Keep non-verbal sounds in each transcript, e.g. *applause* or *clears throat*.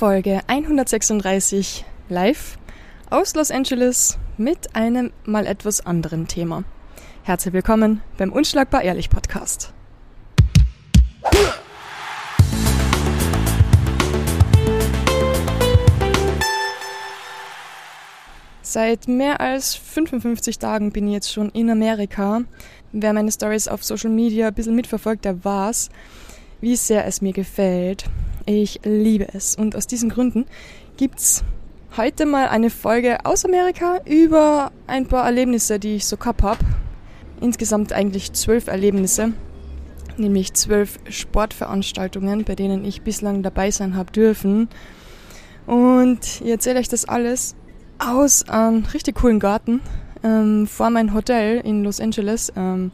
Folge 136 live aus Los Angeles mit einem mal etwas anderen Thema. Herzlich willkommen beim Unschlagbar Ehrlich Podcast. Seit mehr als 55 Tagen bin ich jetzt schon in Amerika. Wer meine Stories auf Social Media ein bisschen mitverfolgt, der weiß, wie sehr es mir gefällt. Ich liebe es. Und aus diesen Gründen gibt's heute mal eine Folge aus Amerika über ein paar Erlebnisse, die ich so gehabt habe. Insgesamt eigentlich zwölf Erlebnisse, nämlich zwölf Sportveranstaltungen, bei denen ich bislang dabei sein habe dürfen. Und ich erzähle euch das alles aus einem richtig coolen Garten ähm, vor mein Hotel in Los Angeles. Ähm,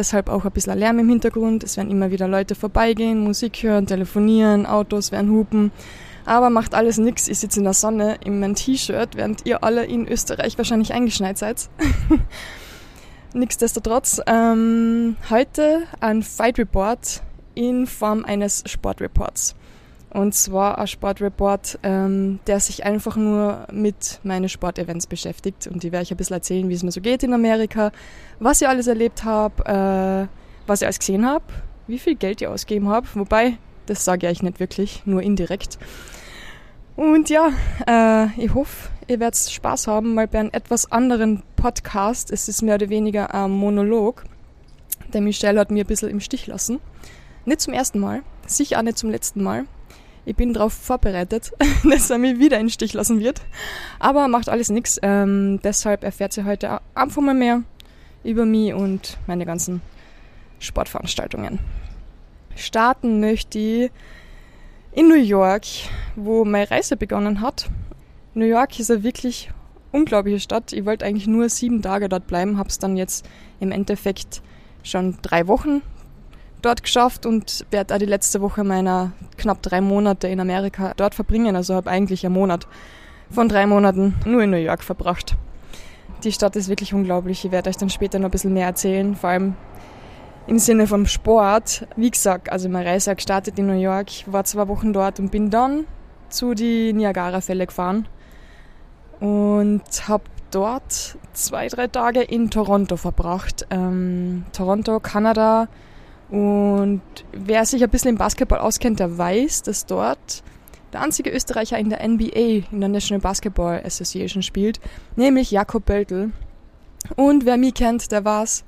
deshalb auch ein bisschen Lärm im Hintergrund. Es werden immer wieder Leute vorbeigehen, Musik hören, telefonieren, Autos werden hupen. Aber macht alles nix. Ich sitze in der Sonne in meinem T-Shirt, während ihr alle in Österreich wahrscheinlich eingeschneit seid. *laughs* Nichtsdestotrotz, ähm, heute ein Fight Report in Form eines Sportreports. Und zwar ein Sportreport, ähm, der sich einfach nur mit meinen Sportevents beschäftigt. Und die werde ich ein bisschen erzählen, wie es mir so geht in Amerika, was ich alles erlebt habe, äh, was ich alles gesehen habe, wie viel Geld ich ausgegeben habe. Wobei, das sage ich euch nicht wirklich, nur indirekt. Und ja, äh, ich hoffe, ihr werdet Spaß haben, mal bei einem etwas anderen Podcast. Es ist mehr oder weniger ein Monolog. Der Michelle hat mir ein bisschen im Stich lassen. Nicht zum ersten Mal, sicher auch nicht zum letzten Mal. Ich bin darauf vorbereitet, *laughs* dass er mich wieder in den Stich lassen wird. Aber macht alles nichts. Ähm, deshalb erfährt sie heute einfach mal mehr über mich und meine ganzen Sportveranstaltungen. Starten möchte ich in New York, wo meine Reise begonnen hat. New York ist eine wirklich unglaubliche Stadt. Ich wollte eigentlich nur sieben Tage dort bleiben, habe es dann jetzt im Endeffekt schon drei Wochen dort geschafft und werde auch die letzte Woche meiner knapp drei Monate in Amerika dort verbringen. Also habe eigentlich einen Monat von drei Monaten nur in New York verbracht. Die Stadt ist wirklich unglaublich. Ich werde euch dann später noch ein bisschen mehr erzählen, vor allem im Sinne vom Sport. Wie gesagt, also meine Reise gestartet in New York, war zwei Wochen dort und bin dann zu die Niagara-Fälle gefahren und habe dort zwei, drei Tage in Toronto verbracht. Ähm, Toronto, Kanada, und wer sich ein bisschen im Basketball auskennt, der weiß, dass dort der einzige Österreicher in der NBA, in der National Basketball Association spielt, nämlich Jakob Böltl. Und wer mich kennt, der weiß,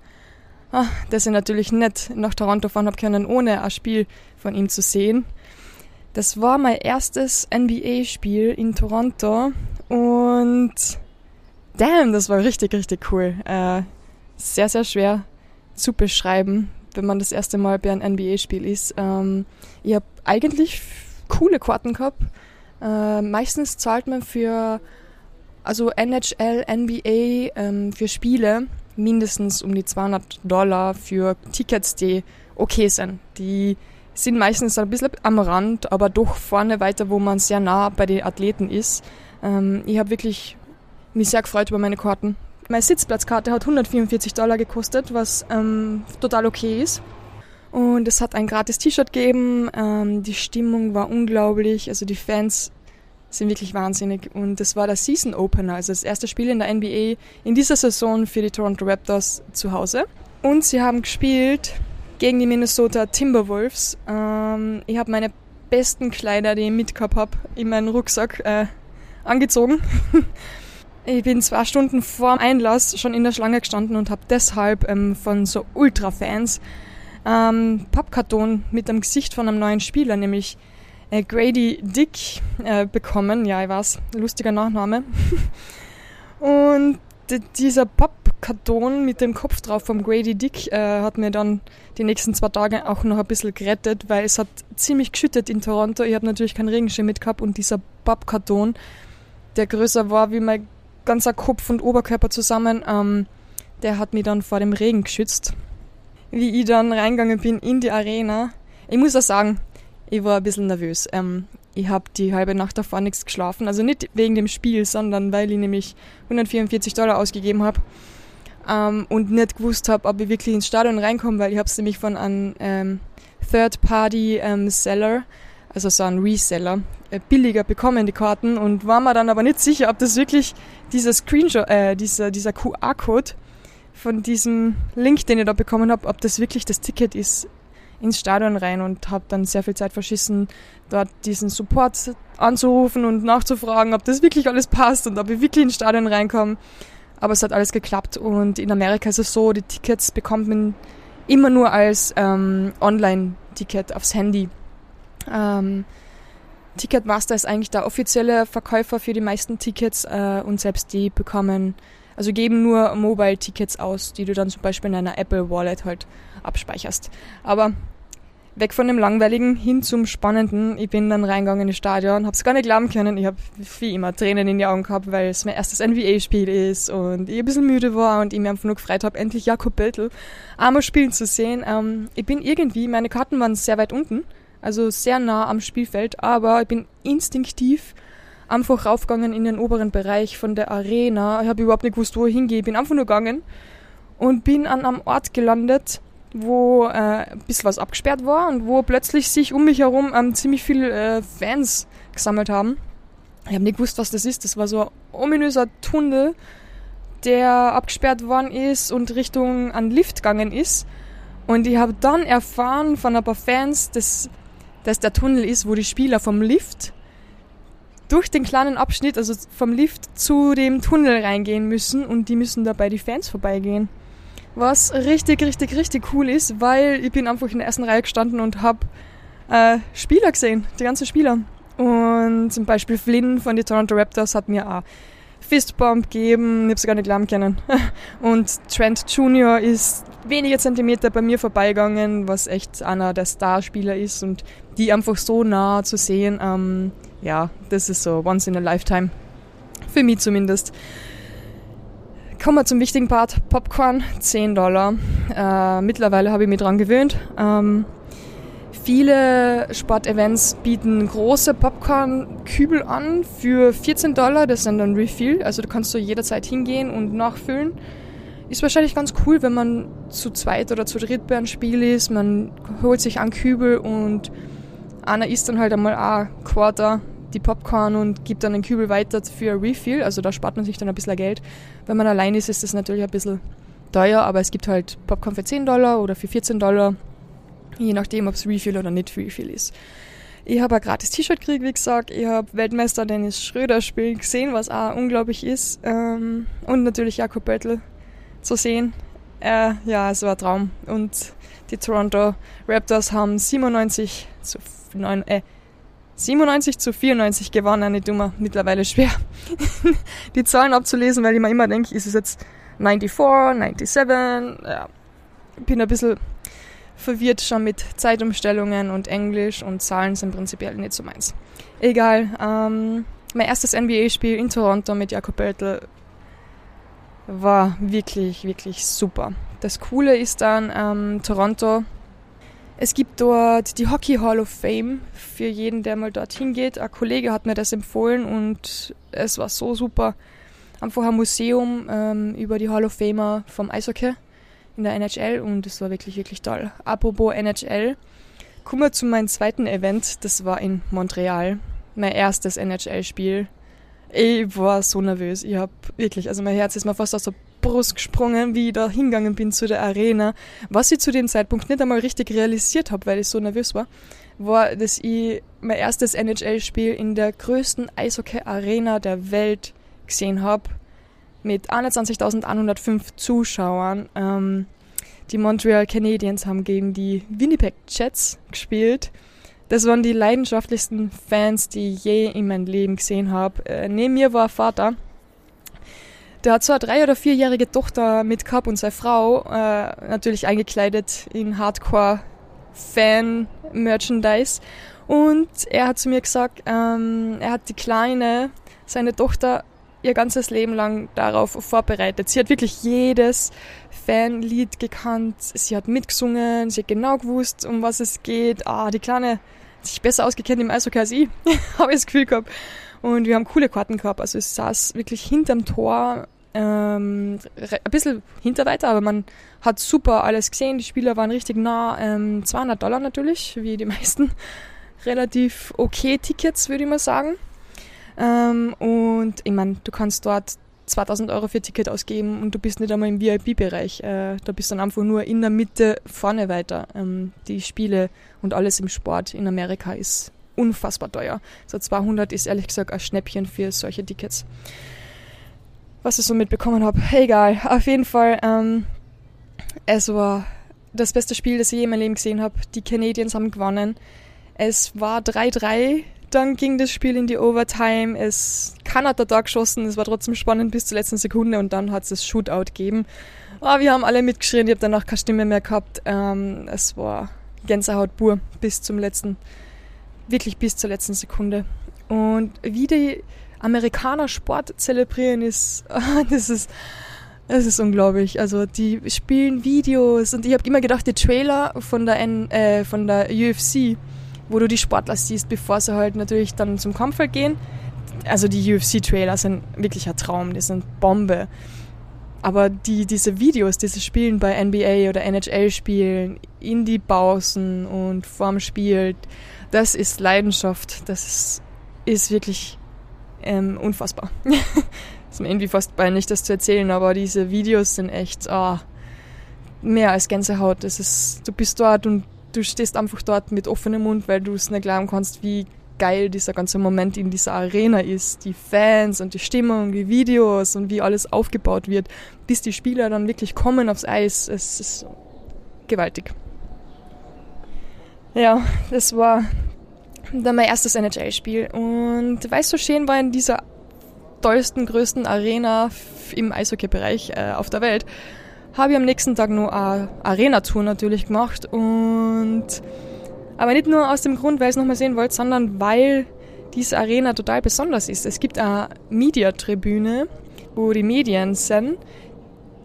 ah, dass ich natürlich nicht nach Toronto fahren habe können, ohne ein Spiel von ihm zu sehen. Das war mein erstes NBA-Spiel in Toronto und damn, das war richtig, richtig cool. Äh, sehr, sehr schwer zu beschreiben, wenn man das erste Mal bei einem NBA-Spiel ist. Ähm, ich habe eigentlich coole Karten gehabt. Äh, meistens zahlt man für also NHL, NBA ähm, für Spiele mindestens um die 200 Dollar für Tickets, die okay sind. Die sind meistens ein bisschen am Rand, aber doch vorne weiter, wo man sehr nah bei den Athleten ist. Ähm, ich habe wirklich mich sehr gefreut über meine Karten. Meine Sitzplatzkarte hat 144 Dollar gekostet, was ähm, total okay ist. Und es hat ein gratis T-Shirt gegeben. Ähm, die Stimmung war unglaublich. Also die Fans sind wirklich wahnsinnig. Und es war der Season Opener, also das erste Spiel in der NBA in dieser Saison für die Toronto Raptors zu Hause. Und sie haben gespielt gegen die Minnesota Timberwolves. Ähm, ich habe meine besten Kleider, die ich mitgehabt habe, in meinen Rucksack äh, angezogen. *laughs* Ich bin zwei Stunden vor Einlass schon in der Schlange gestanden und habe deshalb ähm, von so Ultra-Fans ähm, Pappkarton mit dem Gesicht von einem neuen Spieler, nämlich äh, Grady Dick, äh, bekommen. Ja, ich weiß, lustiger Nachname. *laughs* und dieser Pappkarton mit dem Kopf drauf vom Grady Dick äh, hat mir dann die nächsten zwei Tage auch noch ein bisschen gerettet, weil es hat ziemlich geschüttet in Toronto. Ich habe natürlich keinen Regenschirm mitgehabt und dieser Pappkarton, der größer war wie mein ganzer Kopf und Oberkörper zusammen. Ähm, der hat mich dann vor dem Regen geschützt. Wie ich dann reingegangen bin in die Arena. Ich muss auch sagen, ich war ein bisschen nervös. Ähm, ich habe die halbe Nacht davor nichts geschlafen. Also nicht wegen dem Spiel, sondern weil ich nämlich 144 Dollar ausgegeben habe. Ähm, und nicht gewusst habe, ob ich wirklich ins Stadion reinkomme, weil ich habe es nämlich von einem ähm, Third-Party-Seller, ähm, also so ein Reseller, billiger bekommen, die Karten, und war mir dann aber nicht sicher, ob das wirklich dieser Screenshot, äh, dieser, dieser QR-Code von diesem Link, den ich da bekommen habe, ob das wirklich das Ticket ist ins Stadion rein und habe dann sehr viel Zeit verschissen, dort diesen Support anzurufen und nachzufragen, ob das wirklich alles passt und ob ich wirklich ins Stadion reinkomme. Aber es hat alles geklappt und in Amerika ist es so, die Tickets bekommt man immer nur als ähm, Online-Ticket aufs Handy. Ähm, Ticketmaster ist eigentlich der offizielle Verkäufer für die meisten Tickets äh, und selbst die bekommen, also geben nur Mobile-Tickets aus, die du dann zum Beispiel in einer Apple Wallet halt abspeicherst. Aber weg von dem Langweiligen hin zum Spannenden. Ich bin dann reingegangen ins Stadion, hab's gar nicht glauben können. Ich habe wie immer Tränen in die Augen gehabt, weil es mein erstes NBA-Spiel ist und ich ein bisschen müde war und ich mir einfach nur gefreut habe, endlich Jakob Beltel einmal spielen zu sehen. Ähm, ich bin irgendwie, meine Karten waren sehr weit unten, also sehr nah am Spielfeld, aber ich bin instinktiv einfach raufgegangen in den oberen Bereich von der Arena. Ich habe überhaupt nicht gewusst, wo ich hingehe. Bin einfach nur gegangen und bin an einem Ort gelandet, wo äh, ein bisschen was abgesperrt war und wo plötzlich sich um mich herum ähm, ziemlich viele äh, Fans gesammelt haben. Ich habe nicht gewusst, was das ist. Das war so ein ominöser Tunnel, der abgesperrt worden ist und Richtung an Lift gegangen ist. Und ich habe dann erfahren von ein paar Fans, dass das der Tunnel ist, wo die Spieler vom Lift durch den kleinen Abschnitt, also vom Lift zu dem Tunnel reingehen müssen und die müssen dabei die Fans vorbeigehen. Was richtig, richtig, richtig cool ist, weil ich bin einfach in der ersten Reihe gestanden und habe äh, Spieler gesehen, die ganzen Spieler. Und zum Beispiel Flynn von den Toronto Raptors hat mir auch Fistbump gegeben, ich hab's gar nicht glauben können. *laughs* Und Trent Jr. ist wenige Zentimeter bei mir vorbeigegangen, was echt einer der Starspieler ist und die einfach so nah zu sehen, ähm, ja, das ist so once in a lifetime. Für mich zumindest. Kommen wir zum wichtigen Part. Popcorn, 10 Dollar. Äh, mittlerweile habe ich mich dran gewöhnt. Ähm, viele Sportevents bieten große Popcorn-Kübel an für 14 Dollar. Das sind dann Refill. Also da kannst du jederzeit hingehen und nachfüllen. Ist wahrscheinlich ganz cool, wenn man zu zweit oder zu dritt bei einem Spiel ist. Man holt sich einen Kübel und einer isst dann halt einmal ein Quarter die Popcorn und gibt dann den Kübel weiter für Refill. Also da spart man sich dann ein bisschen Geld. Wenn man allein ist, ist das natürlich ein bisschen teuer, aber es gibt halt Popcorn für 10 Dollar oder für 14 Dollar, je nachdem, ob es Refill oder nicht Refill ist. Ich habe ein gratis T-Shirt gekriegt, wie gesagt. Ich habe Weltmeister Dennis Schröder spielen gesehen, was auch unglaublich ist. Ähm, und natürlich Jakob Böttl zu sehen. Äh, ja, es war ein Traum. Und die Toronto Raptors haben 97 zu 9, äh, 97 zu 94 gewonnen, nicht dummer, mittlerweile schwer, *laughs* die Zahlen abzulesen, weil ich mir immer denke, ist es jetzt 94, 97, ja, bin ein bisschen verwirrt schon mit Zeitumstellungen und Englisch und Zahlen sind prinzipiell nicht so meins. Egal, ähm, mein erstes NBA-Spiel in Toronto mit Jakob Böltl war wirklich, wirklich super. Das Coole ist dann, ähm, Toronto es gibt dort die Hockey Hall of Fame für jeden, der mal dorthin geht. Ein Kollege hat mir das empfohlen und es war so super. Einfach ein Museum ähm, über die Hall of Famer vom Eishockey in der NHL und es war wirklich, wirklich toll. Apropos NHL, kommen wir zu meinem zweiten Event. Das war in Montreal. Mein erstes NHL-Spiel. Ich war so nervös. Ich hab wirklich, also mein Herz ist mir fast aus der Brust gesprungen, wie ich da hingegangen bin zu der Arena. Was ich zu dem Zeitpunkt nicht einmal richtig realisiert habe, weil ich so nervös war, war, dass ich mein erstes NHL-Spiel in der größten Eishockey-Arena der Welt gesehen habe. Mit 21.105 Zuschauern. Ähm, die Montreal Canadiens haben gegen die Winnipeg Jets gespielt. Das waren die leidenschaftlichsten Fans, die ich je in meinem Leben gesehen habe. Äh, neben mir war Vater, der hat so eine drei- oder vierjährige Tochter mit gehabt und seine Frau, äh, natürlich eingekleidet in Hardcore-Fan-Merchandise. Und er hat zu mir gesagt, ähm, er hat die Kleine, seine Tochter, ihr ganzes Leben lang darauf vorbereitet. Sie hat wirklich jedes Fanlied gekannt, sie hat mitgesungen, sie hat genau gewusst, um was es geht. Ah, die Kleine hat sich besser ausgekennt im Eishockey als ich, *laughs* habe ich das Gefühl gehabt. Und wir haben coole Karten gehabt. Also es saß wirklich hinterm Tor, ähm, ein bisschen hinter weiter, aber man hat super alles gesehen. Die Spieler waren richtig nah. Ähm, 200 Dollar natürlich, wie die *laughs* meisten. relativ okay Tickets, würde ich mal sagen. Ähm, und ich meine, du kannst dort 2000 Euro für Ticket ausgeben und du bist nicht einmal im VIP-Bereich. Äh, da bist du dann einfach nur in der Mitte vorne weiter. Ähm, die Spiele und alles im Sport in Amerika ist unfassbar teuer. So 200 ist ehrlich gesagt ein Schnäppchen für solche Tickets. Was ich so mitbekommen habe, egal. Auf jeden Fall, ähm, es war das beste Spiel, das ich je in meinem Leben gesehen habe. Die Canadiens haben gewonnen. Es war 3-3 dann ging das Spiel in die Overtime. Es er da geschossen. Es war trotzdem spannend bis zur letzten Sekunde und dann hat es das Shootout gegeben. Oh, wir haben alle mitgeschrien. Ich habe danach keine Stimme mehr gehabt. Ähm, es war Gänsehaut pur bis zum letzten, wirklich bis zur letzten Sekunde. Und wie die Amerikaner Sport zelebrieren ist, *laughs* das ist, das ist unglaublich. Also die spielen Videos und ich habe immer gedacht, die Trailer von der, N, äh, von der UFC wo du die Sportler siehst, bevor sie halt natürlich dann zum Kampffeld gehen. Also die UFC-Trailer sind wirklich ein Traum, die sind Bombe. Aber die, diese Videos, diese Spielen bei NBA oder NHL-Spielen, in die Pausen und vorm Spiel, das ist Leidenschaft. Das ist, wirklich ähm, unfassbar. *laughs* ist mir irgendwie fast peinlich, das zu erzählen, aber diese Videos sind echt oh, mehr als Gänsehaut. Das ist, du bist dort und du stehst einfach dort mit offenem Mund, weil du es nicht glauben kannst, wie geil dieser ganze Moment in dieser Arena ist. Die Fans und die Stimmung, die Videos und wie alles aufgebaut wird, bis die Spieler dann wirklich kommen aufs Eis. Es ist gewaltig. Ja, das war dann mein erstes NHL-Spiel. Und weil es so schön war in dieser tollsten, größten Arena im Eishockey-Bereich äh, auf der Welt, habe ich am nächsten Tag noch eine Arena-Tour natürlich gemacht und aber nicht nur aus dem Grund, weil ich es nochmal sehen wollte, sondern weil diese Arena total besonders ist. Es gibt eine Mediatribüne, wo die Medien sind.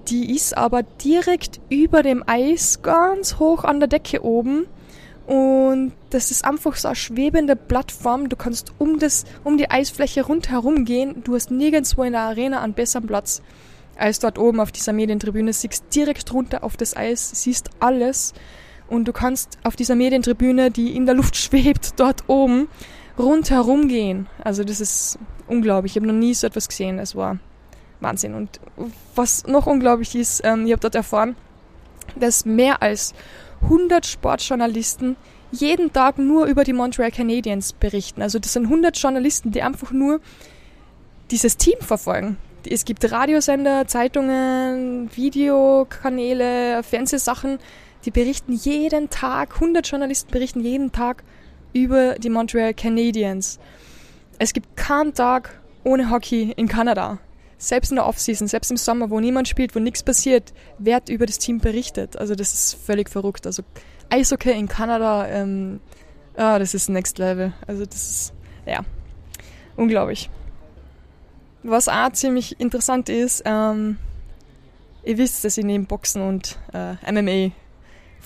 Die ist aber direkt über dem Eis, ganz hoch an der Decke oben. Und das ist einfach so eine schwebende Plattform. Du kannst um, das, um die Eisfläche rundherum gehen. Du hast nirgendwo in der Arena einen besseren Platz als dort oben auf dieser Medientribüne, siehst direkt runter auf das Eis, siehst alles und du kannst auf dieser Medientribüne, die in der Luft *laughs* schwebt, dort oben rundherum gehen. Also das ist unglaublich. Ich habe noch nie so etwas gesehen. Es war Wahnsinn. Und was noch unglaublich ist, ähm, ich habe dort erfahren, dass mehr als 100 Sportjournalisten jeden Tag nur über die Montreal Canadiens berichten. Also das sind 100 Journalisten, die einfach nur dieses Team verfolgen es gibt Radiosender, Zeitungen, Videokanäle, Fernsehsachen, die berichten jeden Tag, 100 Journalisten berichten jeden Tag über die Montreal Canadiens. Es gibt keinen Tag ohne Hockey in Kanada. Selbst in der Offseason, selbst im Sommer, wo niemand spielt, wo nichts passiert, wird über das Team berichtet. Also das ist völlig verrückt. Also Eishockey in Kanada, ähm, ah, das ist Next Level. Also das ist, ja, unglaublich. Was auch ziemlich interessant ist, ähm, ihr wisst, dass ich neben Boxen und äh, MMA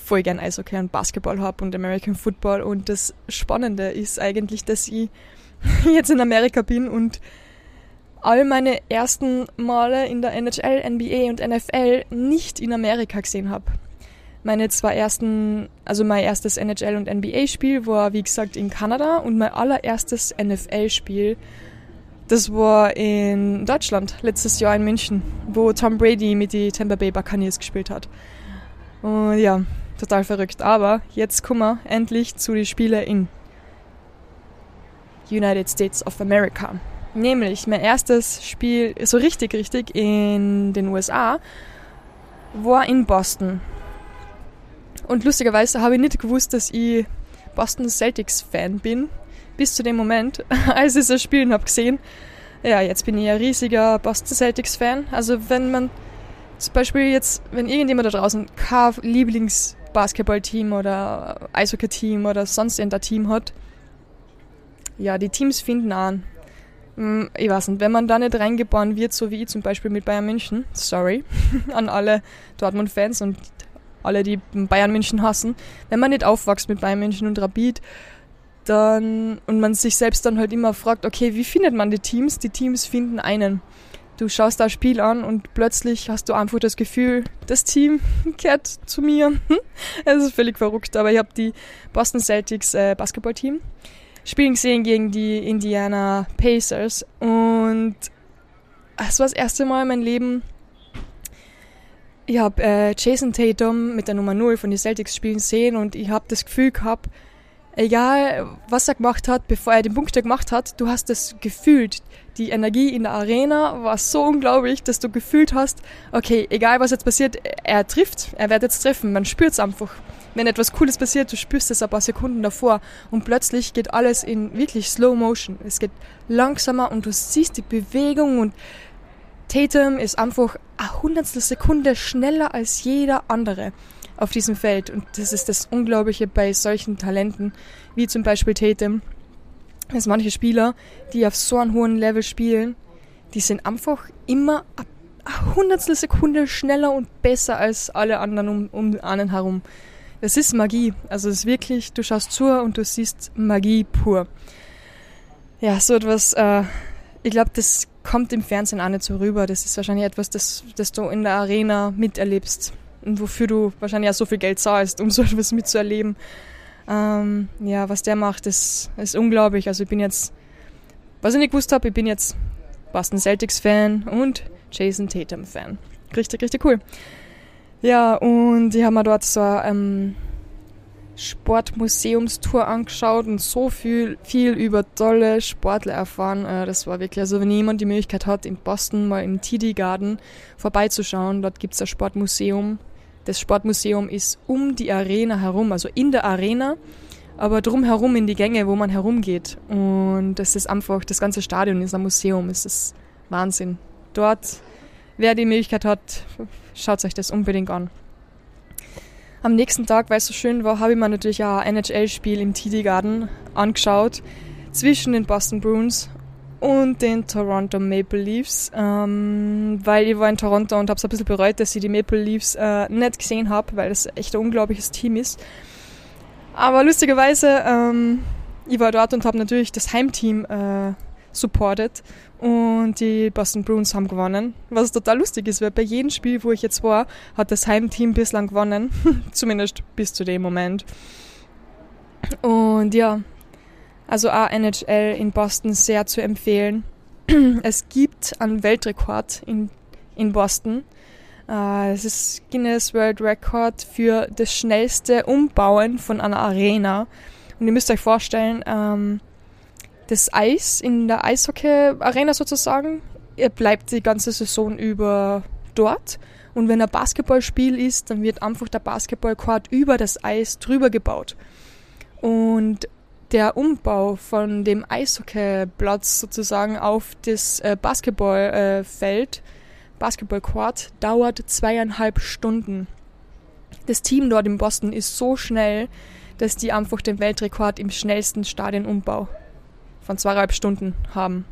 voll gern Eishockey und Basketball habe und American Football. Und das Spannende ist eigentlich, dass ich *laughs* jetzt in Amerika bin und all meine ersten Male in der NHL, NBA und NFL nicht in Amerika gesehen habe. Meine zwei ersten, also mein erstes NHL und NBA Spiel war wie gesagt in Kanada und mein allererstes NFL Spiel das war in Deutschland, letztes Jahr in München, wo Tom Brady mit den Tampa Bay Buccaneers gespielt hat. Und ja, total verrückt. Aber jetzt kommen wir endlich zu den Spielen in United States of America. Nämlich mein erstes Spiel, so richtig, richtig, in den USA, war in Boston. Und lustigerweise habe ich nicht gewusst, dass ich Boston Celtics Fan bin bis zu dem Moment, *laughs* als ich das Spielen habe gesehen. Ja, jetzt bin ich ein riesiger Boston Celtics Fan. Also wenn man zum Beispiel jetzt, wenn irgendjemand da draußen kein Lieblingsbasketballteam oder Eishockey-Team oder sonst irgendein Team hat, ja, die Teams finden an. Hm, ich weiß nicht, wenn man da nicht reingeboren wird, so wie ich zum Beispiel mit Bayern München, sorry *laughs* an alle Dortmund-Fans und alle, die Bayern München hassen, wenn man nicht aufwächst mit Bayern München und Rapid, dann und man sich selbst dann halt immer fragt, okay, wie findet man die Teams? Die Teams finden einen. Du schaust das Spiel an und plötzlich hast du einfach das Gefühl, das Team *laughs* kehrt zu mir. Es ist völlig verrückt, aber ich habe die Boston Celtics äh, Basketballteam spielen gesehen gegen die Indiana Pacers und es war das erste Mal in meinem Leben, ich habe äh, Jason Tatum mit der Nummer 0 von den Celtics spielen sehen und ich habe das Gefühl gehabt, egal was er gemacht hat, bevor er den Punkt gemacht hat, du hast das gefühlt. Die Energie in der Arena war so unglaublich, dass du gefühlt hast, okay, egal was jetzt passiert, er trifft, er wird jetzt treffen, man spürt es einfach. Wenn etwas Cooles passiert, du spürst es ein paar Sekunden davor und plötzlich geht alles in wirklich Slow Motion. Es geht langsamer und du siehst die Bewegung und Tatum ist einfach eine hundertstel Sekunde schneller als jeder andere auf diesem Feld. Und das ist das Unglaubliche bei solchen Talenten, wie zum Beispiel Tatum, dass manche Spieler, die auf so einem hohen Level spielen, die sind einfach immer eine hundertstel Sekunde schneller und besser als alle anderen um, um einen herum. Das ist Magie. Also es ist wirklich, du schaust zu und du siehst Magie pur. Ja, so etwas, äh, ich glaube, das kommt im Fernsehen auch nicht so rüber. Das ist wahrscheinlich etwas, das, das du in der Arena miterlebst und wofür du wahrscheinlich auch so viel Geld zahlst, um so etwas mitzuerleben. Ähm, ja, was der macht, ist, ist unglaublich. Also ich bin jetzt, was ich nicht gewusst habe, ich bin jetzt Boston Celtics Fan und Jason Tatum Fan. Richtig, richtig cool. Ja, und ich habe mir dort so ähm, Sportmuseumstour angeschaut und so viel, viel über tolle Sportler erfahren. Äh, das war wirklich, also wenn jemand die Möglichkeit hat, in Boston mal im TD Garden vorbeizuschauen, dort gibt es ein Sportmuseum. Das Sportmuseum ist um die Arena herum, also in der Arena, aber drumherum in die Gänge, wo man herumgeht. Und das ist einfach, das ganze Stadion ist ein Museum, es ist Wahnsinn. Dort, wer die Möglichkeit hat, schaut euch das unbedingt an. Am nächsten Tag, weil es so schön war, habe ich mir natürlich ein NHL-Spiel im TD Garden angeschaut zwischen den Boston Bruins und den Toronto Maple Leafs, ähm, weil ich war in Toronto und habe es ein bisschen bereut, dass ich die Maple Leafs äh, nicht gesehen habe, weil das echt ein unglaubliches Team ist. Aber lustigerweise, ähm, ich war dort und habe natürlich das Heimteam äh, supported und die Boston Bruins haben gewonnen. Was total lustig ist, weil bei jedem Spiel, wo ich jetzt war, hat das Heimteam bislang gewonnen. *laughs* Zumindest bis zu dem Moment. Und ja, also auch NHL in Boston sehr zu empfehlen. *clears throat* es gibt einen Weltrekord in, in Boston. Uh, es ist Guinness World Record für das schnellste Umbauen von einer Arena. Und ihr müsst euch vorstellen, ähm, das Eis in der Eishockey-Arena sozusagen. Bleibt die ganze Saison über dort. Und wenn ein Basketballspiel ist, dann wird einfach der Basketballcourt über das Eis drüber gebaut. Und der Umbau von dem Eishockeyplatz sozusagen auf das äh, Basketballfeld, Basketballcourt, dauert zweieinhalb Stunden. Das Team dort in Boston ist so schnell, dass die einfach den Weltrekord im schnellsten Stadionumbau von zweieinhalb Stunden haben.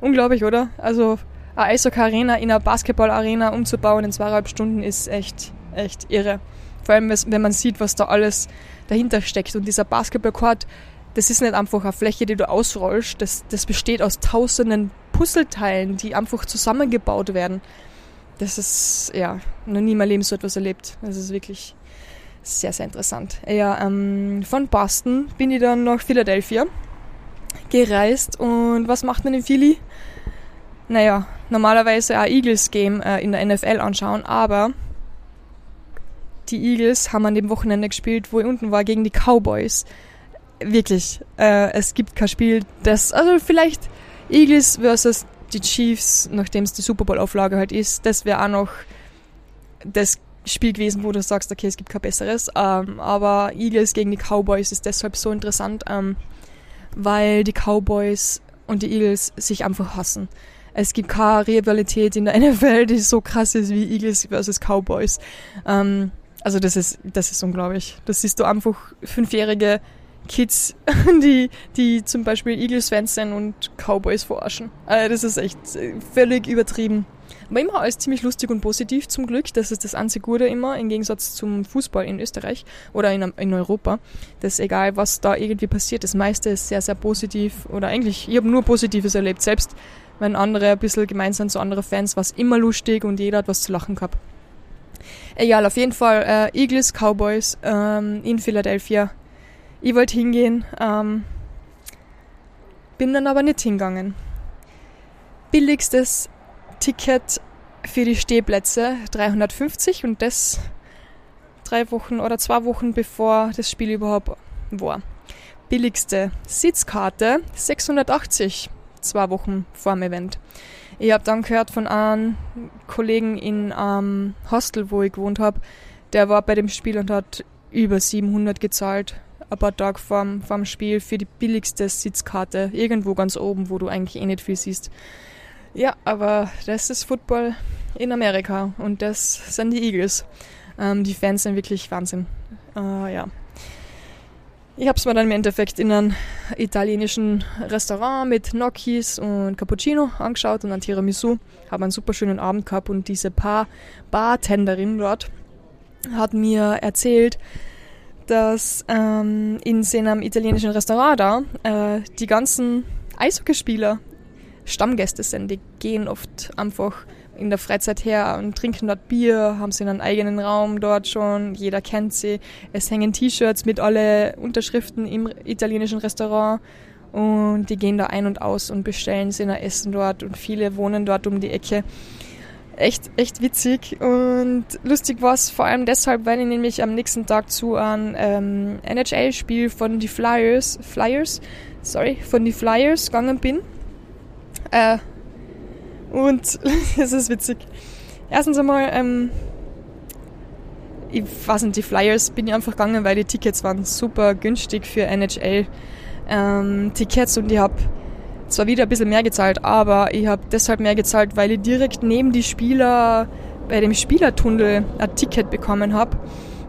Unglaublich, oder? Also eine Eishockey-Arena in einer Basketball-Arena umzubauen in zweieinhalb Stunden ist echt, echt irre. Vor allem, wenn man sieht, was da alles dahinter steckt. Und dieser Basketball-Court, das ist nicht einfach eine Fläche, die du ausrollst. Das, das besteht aus tausenden Puzzleteilen, die einfach zusammengebaut werden. Das ist, ja, noch nie in meinem Leben so etwas erlebt. Das ist wirklich sehr, sehr interessant. Ja, ähm, von Boston bin ich dann nach Philadelphia gereist und was macht man in Philly? Naja, normalerweise ein Eagles-Game äh, in der NFL anschauen, aber die Eagles haben an dem Wochenende gespielt, wo ich unten war, gegen die Cowboys. Wirklich, äh, es gibt kein Spiel, das, also vielleicht Eagles versus die Chiefs, nachdem es die Super Bowl-Auflage halt ist, das wäre auch noch das Spiel gewesen, wo du sagst, okay, es gibt kein besseres. Ähm, aber Eagles gegen die Cowboys ist deshalb so interessant. Ähm, weil die Cowboys und die Eagles sich einfach hassen. Es gibt keine Rivalität in der *laughs* NFL, die so krass ist wie Eagles versus Cowboys. Ähm, also das ist, das ist unglaublich. Das siehst du einfach fünfjährige Kids, *laughs* die, die zum Beispiel Eagles-Fans sind und Cowboys forschen. Also das ist echt völlig übertrieben. Aber immer alles ziemlich lustig und positiv zum Glück. Das ist das einzige Gute immer, im Gegensatz zum Fußball in Österreich oder in, in Europa. Das ist egal, was da irgendwie passiert. Das meiste ist sehr, sehr positiv. Oder eigentlich, ich habe nur Positives erlebt. Selbst wenn andere ein bisschen gemein sind zu anderen Fans, war es immer lustig und jeder hat was zu lachen gehabt. Egal, auf jeden Fall äh, Eagles, Cowboys ähm, in Philadelphia. Ich wollte hingehen, ähm, bin dann aber nicht hingegangen. Billigstes Ticket für die Stehplätze 350 und das drei Wochen oder zwei Wochen bevor das Spiel überhaupt war. Billigste Sitzkarte 680, zwei Wochen vor dem Event. Ich habe dann gehört von einem Kollegen in einem Hostel, wo ich gewohnt habe, der war bei dem Spiel und hat über 700 gezahlt, ein paar Tage vorm, vorm Spiel für die billigste Sitzkarte, irgendwo ganz oben, wo du eigentlich eh nicht viel siehst. Ja, aber das ist Football in Amerika und das sind die Eagles. Ähm, die Fans sind wirklich Wahnsinn. Äh, ja. Ich habe es mir dann im Endeffekt in einem italienischen Restaurant mit Gnocchis und Cappuccino angeschaut und ein Tiramisu. Habe einen super schönen Abend gehabt und diese Paar Bartenderin dort hat mir erzählt, dass ähm, in seinem italienischen Restaurant da äh, die ganzen Eishockeyspieler Stammgäste sind. Die gehen oft einfach in der Freizeit her und trinken dort Bier, haben sie einen eigenen Raum dort schon, jeder kennt sie. Es hängen T-Shirts mit alle Unterschriften im italienischen Restaurant und die gehen da ein und aus und bestellen sie ein Essen dort und viele wohnen dort um die Ecke. Echt, echt witzig und lustig war es vor allem deshalb, weil ich nämlich am nächsten Tag zu einem ähm, NHL-Spiel von die Flyers, Flyers, sorry, von die Flyers gegangen bin. Äh, und *laughs* es ist witzig. Erstens einmal, ähm, ich weiß nicht, die Flyers bin ich einfach gegangen, weil die Tickets waren super günstig für NHL ähm, und ich habe zwar wieder ein bisschen mehr gezahlt, aber ich habe deshalb mehr gezahlt, weil ich direkt neben die Spieler bei dem Spielertunnel ein Ticket bekommen habe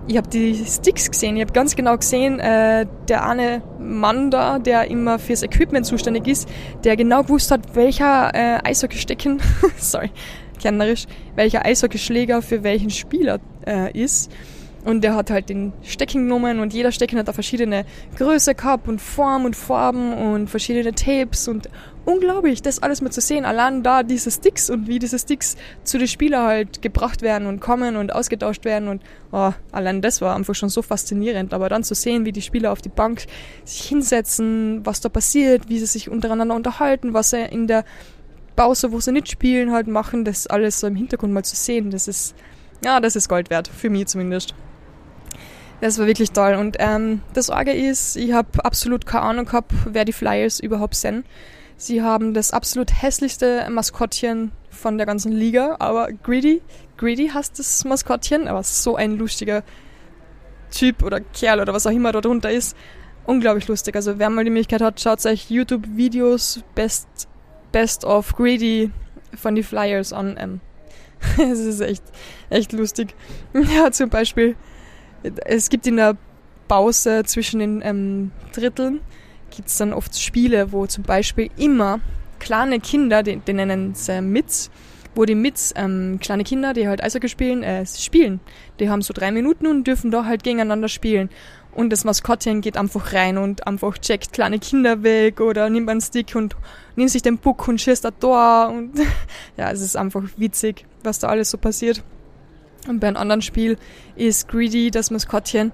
ich habe die Sticks gesehen. Ich habe ganz genau gesehen, äh, der eine Mann da, der immer fürs Equipment zuständig ist, der genau gewusst hat, welcher äh, Eishockeystecken, *laughs* sorry, kennerisch, welcher Eishockeyschläger für welchen Spieler äh, ist. Und der hat halt den Stecken genommen und jeder Stecken hat da verschiedene Größe gehabt und Form und Farben und verschiedene Tapes und unglaublich, das alles mal zu sehen. Allein da diese Sticks und wie diese Sticks zu den Spielern halt gebracht werden und kommen und ausgetauscht werden und oh, allein das war einfach schon so faszinierend. Aber dann zu sehen, wie die Spieler auf die Bank sich hinsetzen, was da passiert, wie sie sich untereinander unterhalten, was sie in der Pause, wo sie nicht spielen, halt machen, das alles so im Hintergrund mal zu sehen, das ist, ja, das ist Gold wert, für mich zumindest. Das war wirklich toll. Und ähm, das Orge ist, ich habe absolut keine Ahnung gehabt, wer die Flyers überhaupt sind. Sie haben das absolut hässlichste Maskottchen von der ganzen Liga, aber Greedy, Greedy heißt das Maskottchen, aber so ein lustiger Typ oder Kerl oder was auch immer dort drunter ist. Unglaublich lustig. Also wer mal die Möglichkeit hat, schaut euch YouTube-Videos Best, Best of Greedy von die Flyers an. Ähm, *laughs* es ist echt, echt lustig. *laughs* Ja, zum Beispiel es gibt in der Pause zwischen den ähm, Dritteln gibt es dann oft Spiele, wo zum Beispiel immer kleine Kinder, die, die nennen es äh, Mits, wo die Mits, ähm, kleine Kinder, die halt Eishockey spielen, äh, spielen. Die haben so drei Minuten und dürfen da halt gegeneinander spielen. Und das Maskottchen geht einfach rein und einfach checkt kleine Kinder weg oder nimmt einen Stick und nimmt sich den Puck und schießt ein Tor. Und *laughs* ja, es ist einfach witzig, was da alles so passiert. Und bei einem anderen Spiel ist Greedy, das Maskottchen,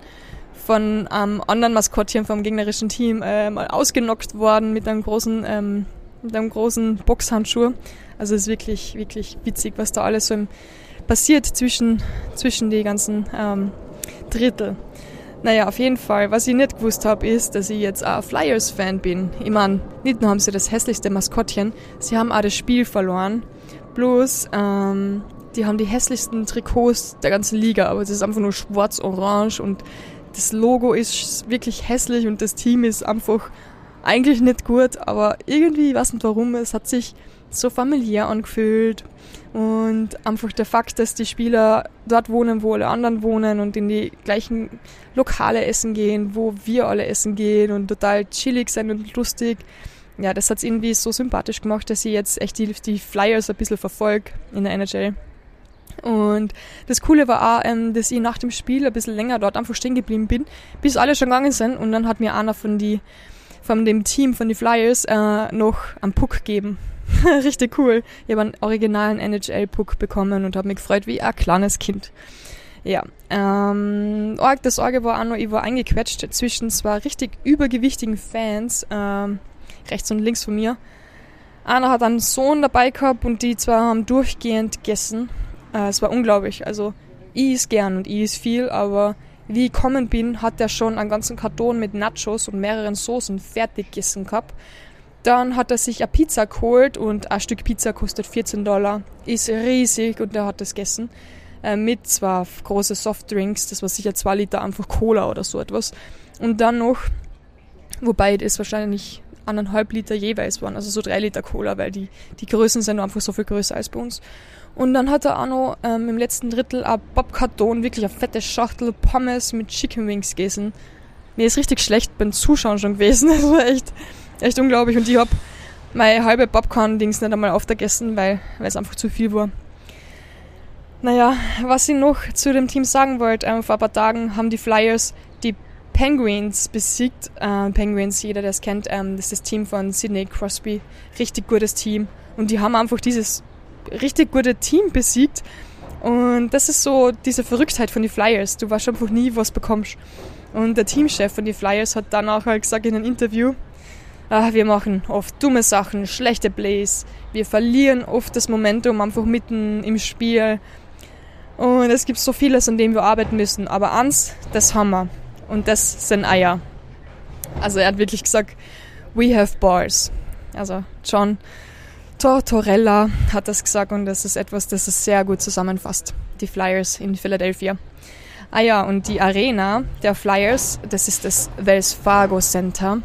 von einem anderen Maskottchen vom gegnerischen Team äh, mal ausgenockt worden mit einem großen, ähm, mit einem großen Boxhandschuh. Also es ist wirklich, wirklich witzig, was da alles so passiert zwischen, zwischen die ganzen ähm, Drittel. Naja, auf jeden Fall, was ich nicht gewusst habe, ist, dass ich jetzt auch Flyers-Fan bin. Ich meine, nicht nur haben sie das hässlichste Maskottchen, sie haben auch das Spiel verloren. Bloß, ähm, die haben die hässlichsten Trikots der ganzen Liga, aber es ist einfach nur schwarz-orange und das Logo ist wirklich hässlich und das Team ist einfach eigentlich nicht gut, aber irgendwie, ich weiß nicht warum, es hat sich so familiär angefühlt und einfach der Fakt, dass die Spieler dort wohnen, wo alle anderen wohnen und in die gleichen Lokale essen gehen, wo wir alle essen gehen und total chillig sein und lustig. ja, das hat es irgendwie so sympathisch gemacht, dass ich jetzt echt die, die Flyers ein bisschen verfolge in der NHL. Und das Coole war auch, ähm, dass ich nach dem Spiel ein bisschen länger dort einfach stehen geblieben bin, bis alle schon gegangen sind. Und dann hat mir einer von, die, von dem Team von den Flyers äh, noch einen Puck gegeben. *laughs* Richtig cool. Ich habe einen originalen NHL-Puck bekommen und habe mich gefreut wie ein kleines Kind. Ja, ähm, das Orge war auch noch, ich war eingequetscht zwischen zwei richtig übergewichtigen Fans, ähm, rechts und links von mir. Einer hat einen Sohn dabei gehabt und die zwei haben durchgehend gegessen. Äh, es war unglaublich. Also, ich is gern und ich is viel, aber wie ich gekommen bin, hat er schon einen ganzen Karton mit Nachos und mehreren Soßen fertig gegessen gehabt. Dann hat er sich eine Pizza geholt und ein Stück Pizza kostet 14 Dollar. Ist riesig und er hat das gegessen. Äh, mit zwei große Softdrinks, das war sicher zwei Liter einfach Cola oder so etwas. Und dann noch, wobei das wahrscheinlich anderthalb Liter jeweils waren, also so drei Liter Cola, weil die, die Größen sind einfach so viel größer als bei uns. Und dann hat er auch noch ähm, im letzten Drittel ein Bobkarton, wirklich eine fette Schachtel Pommes mit Chicken Wings gegessen. Mir ist richtig schlecht beim Zuschauen schon gewesen. *laughs* Das war echt, echt unglaublich. Und ich hab meine halbe Popcorn-Dings nicht einmal aufgegessen, weil, es einfach zu viel war. Naja, was ich noch zu dem Team sagen wollte, äh, vor ein paar Tagen haben die Flyers die Penguins besiegt. Äh, Penguins, jeder, der es kennt, ähm, das ist das Team von Sidney Crosby. Richtig gutes Team. Und die haben einfach dieses richtig gute Team besiegt. Und das ist so diese Verrücktheit von den Flyers. Du weißt einfach nie, was bekommst. Und der Teamchef von den Flyers hat dann auch halt gesagt in einem Interview, ah, wir machen oft dumme Sachen, schlechte Plays, wir verlieren oft das Momentum einfach mitten im Spiel und es gibt so vieles, an dem wir arbeiten müssen. Aber eins, das haben wir. Und das sind Eier. Also er hat wirklich gesagt, we have bars. Also John Tortorella hat das gesagt und das ist etwas, das es sehr gut zusammenfasst. Die Flyers in Philadelphia. Ah ja, und die Arena der Flyers, das ist das Wells Fargo Center.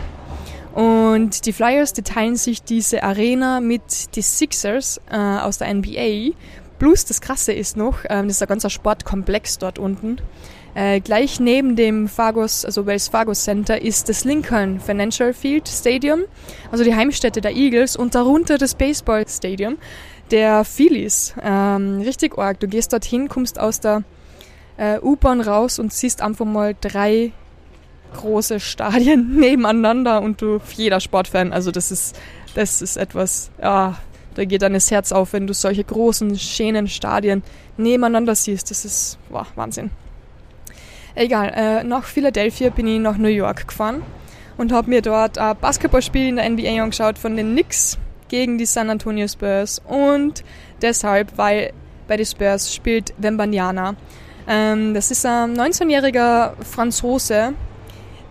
Und die Flyers, die teilen sich diese Arena mit die Sixers äh, aus der NBA Plus, das Krasse ist noch, ähm, das ist ein ganzer Sportkomplex dort unten. Äh, gleich neben dem Fargos, also Wells Fargo Center, ist das Lincoln Financial Field Stadium, also die Heimstätte der Eagles und darunter das Baseball Stadium der Phillies. Ähm, richtig arg. Du gehst dorthin, kommst aus der äh, U-Bahn raus und siehst einfach mal drei große Stadien *laughs* nebeneinander und du jeder Sportfan, also das ist das ist etwas, ja, da geht dann Herz auf, wenn du solche großen, schönen Stadien nebeneinander siehst. Das ist wow, Wahnsinn. Egal, äh, nach Philadelphia bin ich nach New York gefahren und habe mir dort ein Basketballspiel in der NBA angeschaut von den Knicks gegen die San Antonio Spurs und deshalb, weil bei den Spurs spielt Wembanyama. Ähm, das ist ein 19-jähriger Franzose,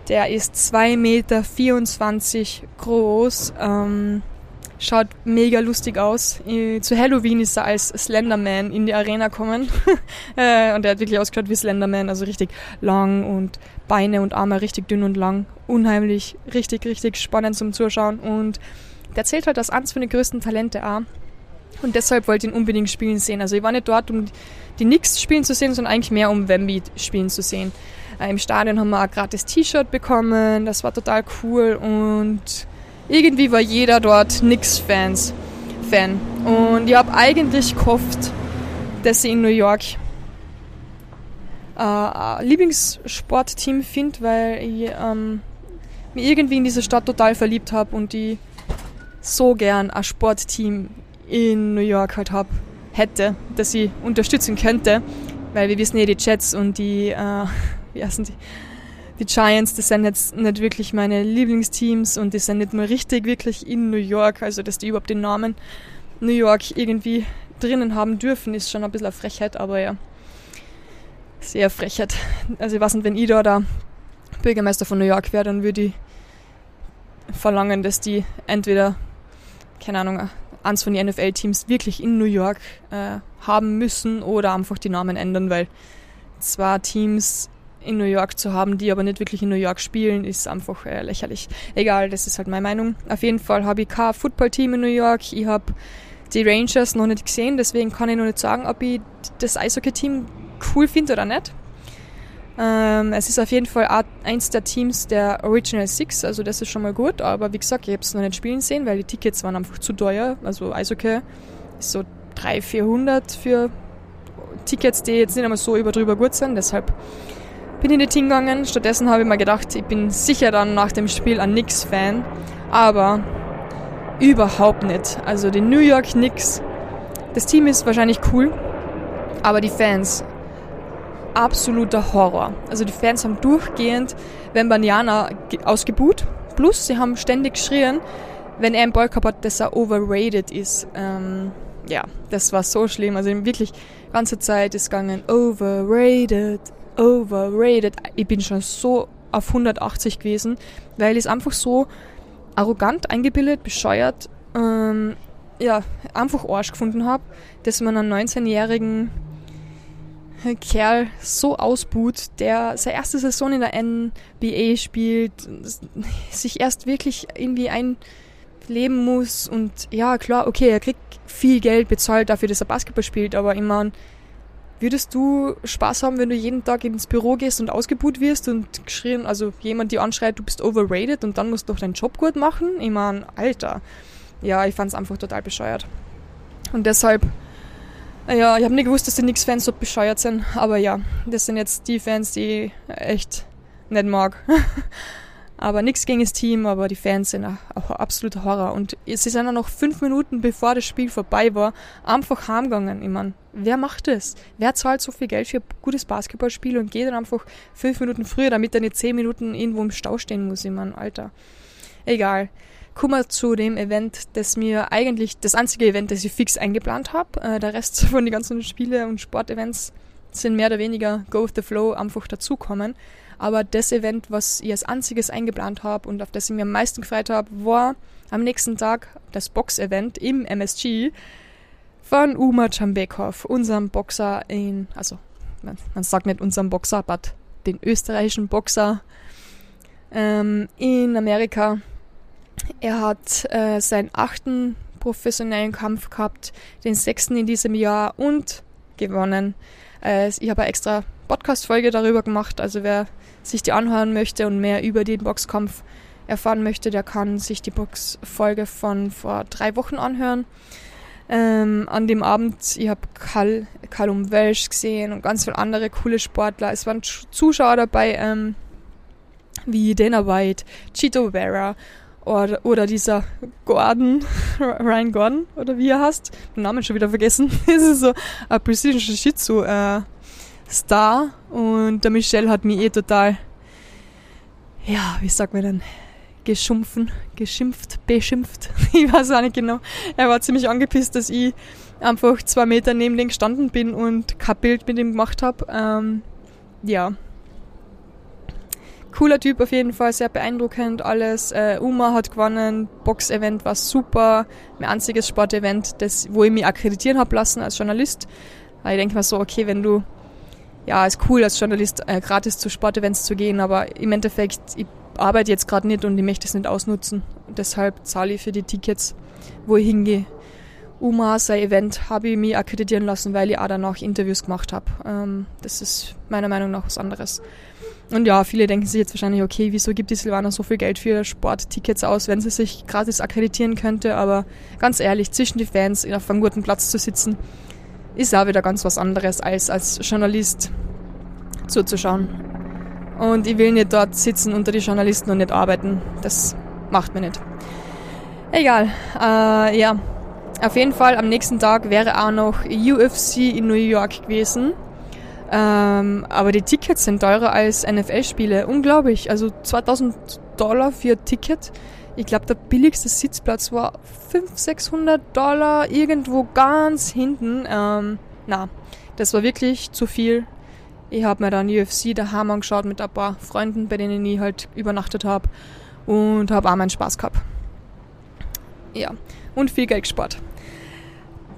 der ist 2,24 Meter groß. Ähm, Schaut mega lustig aus. Zu Halloween ist er als Slenderman in die Arena gekommen. *laughs* Äh, und er hat wirklich ausgeschaut wie Slenderman, also richtig lang und Beine und Arme richtig dünn und lang. Unheimlich, richtig, richtig spannend zum Zuschauen. Und der zählt halt als eins von den größten Talente auch. Und deshalb wollte ich ihn unbedingt spielen sehen. Also ich war nicht dort, um die Knicks spielen zu sehen, sondern eigentlich mehr, um Wemby spielen zu sehen. Äh, Im Stadion haben wir ein gratis T-Shirt bekommen, das war total cool und irgendwie war jeder dort Knicks-Fans Fan. Und ich habe eigentlich gehofft, dass ich in New York äh, ein Lieblingssportteam finde, weil ich ähm, mich irgendwie in diese Stadt total verliebt habe und ich so gern ein Sportteam in New York halt hab, hätte, das ich unterstützen könnte, weil wir wissen ja die Jets und die, äh, *laughs* wie heißen die, die Giants, das sind jetzt nicht wirklich meine Lieblingsteams und die sind nicht mal richtig wirklich in New York, also dass die überhaupt den Namen New York irgendwie drinnen haben dürfen, ist schon ein bisschen eine Frechheit, aber ja, sehr Frechheit. Also ich weiß nicht, wenn ich da der Bürgermeister von New York wäre, dann würde ich verlangen, dass die entweder, keine Ahnung, eins von den NFL-Teams wirklich in New York äh, haben müssen oder einfach die Namen ändern, weil zwei Teams in New York zu haben, die aber nicht wirklich in New York spielen, ist einfach äh, lächerlich. Egal, das ist halt meine Meinung. Auf jeden Fall habe ich kein Footballteam in New York. Ich habe die Rangers noch nicht gesehen, deswegen kann ich noch nicht sagen, ob ich das Eishockey-Team cool finde oder nicht. Ähm, es ist auf jeden Fall eins der Teams der Original Six, also das ist schon mal gut. Aber wie gesagt, ich habe es noch nicht spielen sehen, weil die Tickets waren einfach zu teuer. Also Eishockey ist so 300, 400 für Tickets, die jetzt nicht einmal so über drüber gut sind. Deshalb bin ich nicht hingegangen. Stattdessen habe ich mir gedacht, ich bin sicher dann nach dem Spiel ein Knicks-Fan. Aber überhaupt nicht. Also die New York Knicks, das Team ist wahrscheinlich cool, aber die Fans, absoluter Horror. Also die Fans haben durchgehend Wembanyama ausgebuht. Plus, sie haben ständig geschrien, wenn er einen Ball hat, dass er overrated ist. Ähm, ja, das war so schlimm. Also wirklich, ganze Zeit ist gegangen, overrated, overrated. Ich bin schon so auf 180 gewesen, weil ich es einfach so arrogant eingebildet, bescheuert, ähm, ja, einfach Arsch gefunden habe, dass man einen 19-jährigen Kerl so ausbuht, der seine erste Saison in der NBA spielt, sich erst wirklich irgendwie einleben muss und ja, klar, okay, er kriegt viel Geld bezahlt dafür, dass er Basketball spielt, aber ich meine, würdest du Spaß haben, wenn du jeden Tag ins Büro gehst und ausgebuht wirst und geschrien, also jemand die anschreit, du bist overrated und dann musst du doch deinen Job gut machen? Ich meine, Alter. Ja, ich fand es einfach total bescheuert. Und deshalb ja, ich habe nicht gewusst, dass die Knicks-Fans so bescheuert sind, aber ja, das sind jetzt die Fans, die ich echt nicht mag. *laughs* aber nichts gegen das Team, aber die Fans sind auch absoluter Horror. Und sie sind dann noch fünf Minuten bevor das Spiel vorbei war, einfach heimgegangen. Ich meine, wer macht das? Wer zahlt so viel Geld für ein gutes Basketballspiel und geht dann einfach fünf Minuten früher, damit er nicht zehn Minuten irgendwo im Stau stehen muss? Ich meine, Alter. Egal kommen wir zu dem Event, das mir eigentlich das einzige Event, das ich fix eingeplant habe. Äh, der Rest *laughs* von den ganzen Spiele und Sportevents sind mehr oder weniger Go with the Flow einfach dazukommen. Aber das Event, was ich als einziges eingeplant habe und auf das ich mir am meisten gefreut habe, war am nächsten Tag das Box-Event im MSG von Uma Chambekov, unserem Boxer in, also man, man sagt nicht unserem Boxer, aber den österreichischen Boxer ähm, in Amerika, er hat äh, seinen achten professionellen Kampf gehabt, den sechsten in diesem Jahr und gewonnen. Äh, ich habe eine extra Podcast-Folge darüber gemacht, also wer sich die anhören möchte und mehr über den Boxkampf erfahren möchte, der kann sich die Boxfolge von vor drei Wochen anhören. Ähm, an dem Abend, ich habe Karl, Callum Welsh gesehen und ganz viele andere coole Sportler. Es waren Zuschauer dabei, ähm, wie Dana White, Chito Vera oder, oder dieser Gordon, *laughs* Ryan Gordon, oder wie er heißt, den Namen schon wieder vergessen. *laughs* das ist so ein Precision Jiu-Jitsu äh, Star und der Michelle hat mich eh total, ja, wie sagt man denn, geschumpfen, geschimpft, beschimpft. *laughs* ich weiß auch nicht genau. Er war ziemlich angepisst, dass ich einfach zwei Meter neben dem gestanden bin und kein Bild mit ihm gemacht habe. Ähm, ja, cooler Typ auf jeden Fall, sehr beeindruckend alles. Äh, Uma hat gewonnen, Box-Event war super, mein einziges Sportevent, wo ich mich akkreditieren habe lassen als Journalist. Weil ich denke mir so, okay, wenn du, ja, ist cool als Journalist äh, gratis zu Sportevents zu gehen, aber im Endeffekt, ich arbeite jetzt gerade nicht und ich möchte es nicht ausnutzen. Deshalb zahle ich für die Tickets, wo ich hingehe. Uma, sein Event, habe ich mich akkreditieren lassen, weil ich auch danach Interviews gemacht habe. Ähm, das ist meiner Meinung nach was anderes. Und ja, viele denken sich jetzt wahrscheinlich, okay, wieso gibt die Silvana so viel Geld für Sporttickets aus, wenn sie sich gratis akkreditieren könnte? Aber ganz ehrlich, zwischen die Fans auf einem guten Platz zu sitzen, ist auch wieder ganz was anderes, als als Journalist zuzuschauen. Und ich will nicht dort sitzen unter die Journalisten und nicht arbeiten. Das macht mir nicht. Egal. Äh, ja. Auf jeden Fall am nächsten Tag wäre auch noch UFC in New York gewesen. Ähm, aber die Tickets sind teurer als NFL-Spiele. Unglaublich. Also 2000 Dollar für ein Ticket. Ich glaube, der billigste Sitzplatz war 500, 600 Dollar irgendwo ganz hinten. Ähm, na, das war wirklich zu viel. Ich habe mir dann UFC daheim angeschaut mit ein paar Freunden, bei denen ich halt übernachtet habe und habe auch meinen Spaß gehabt. Ja, und viel Geld gespart.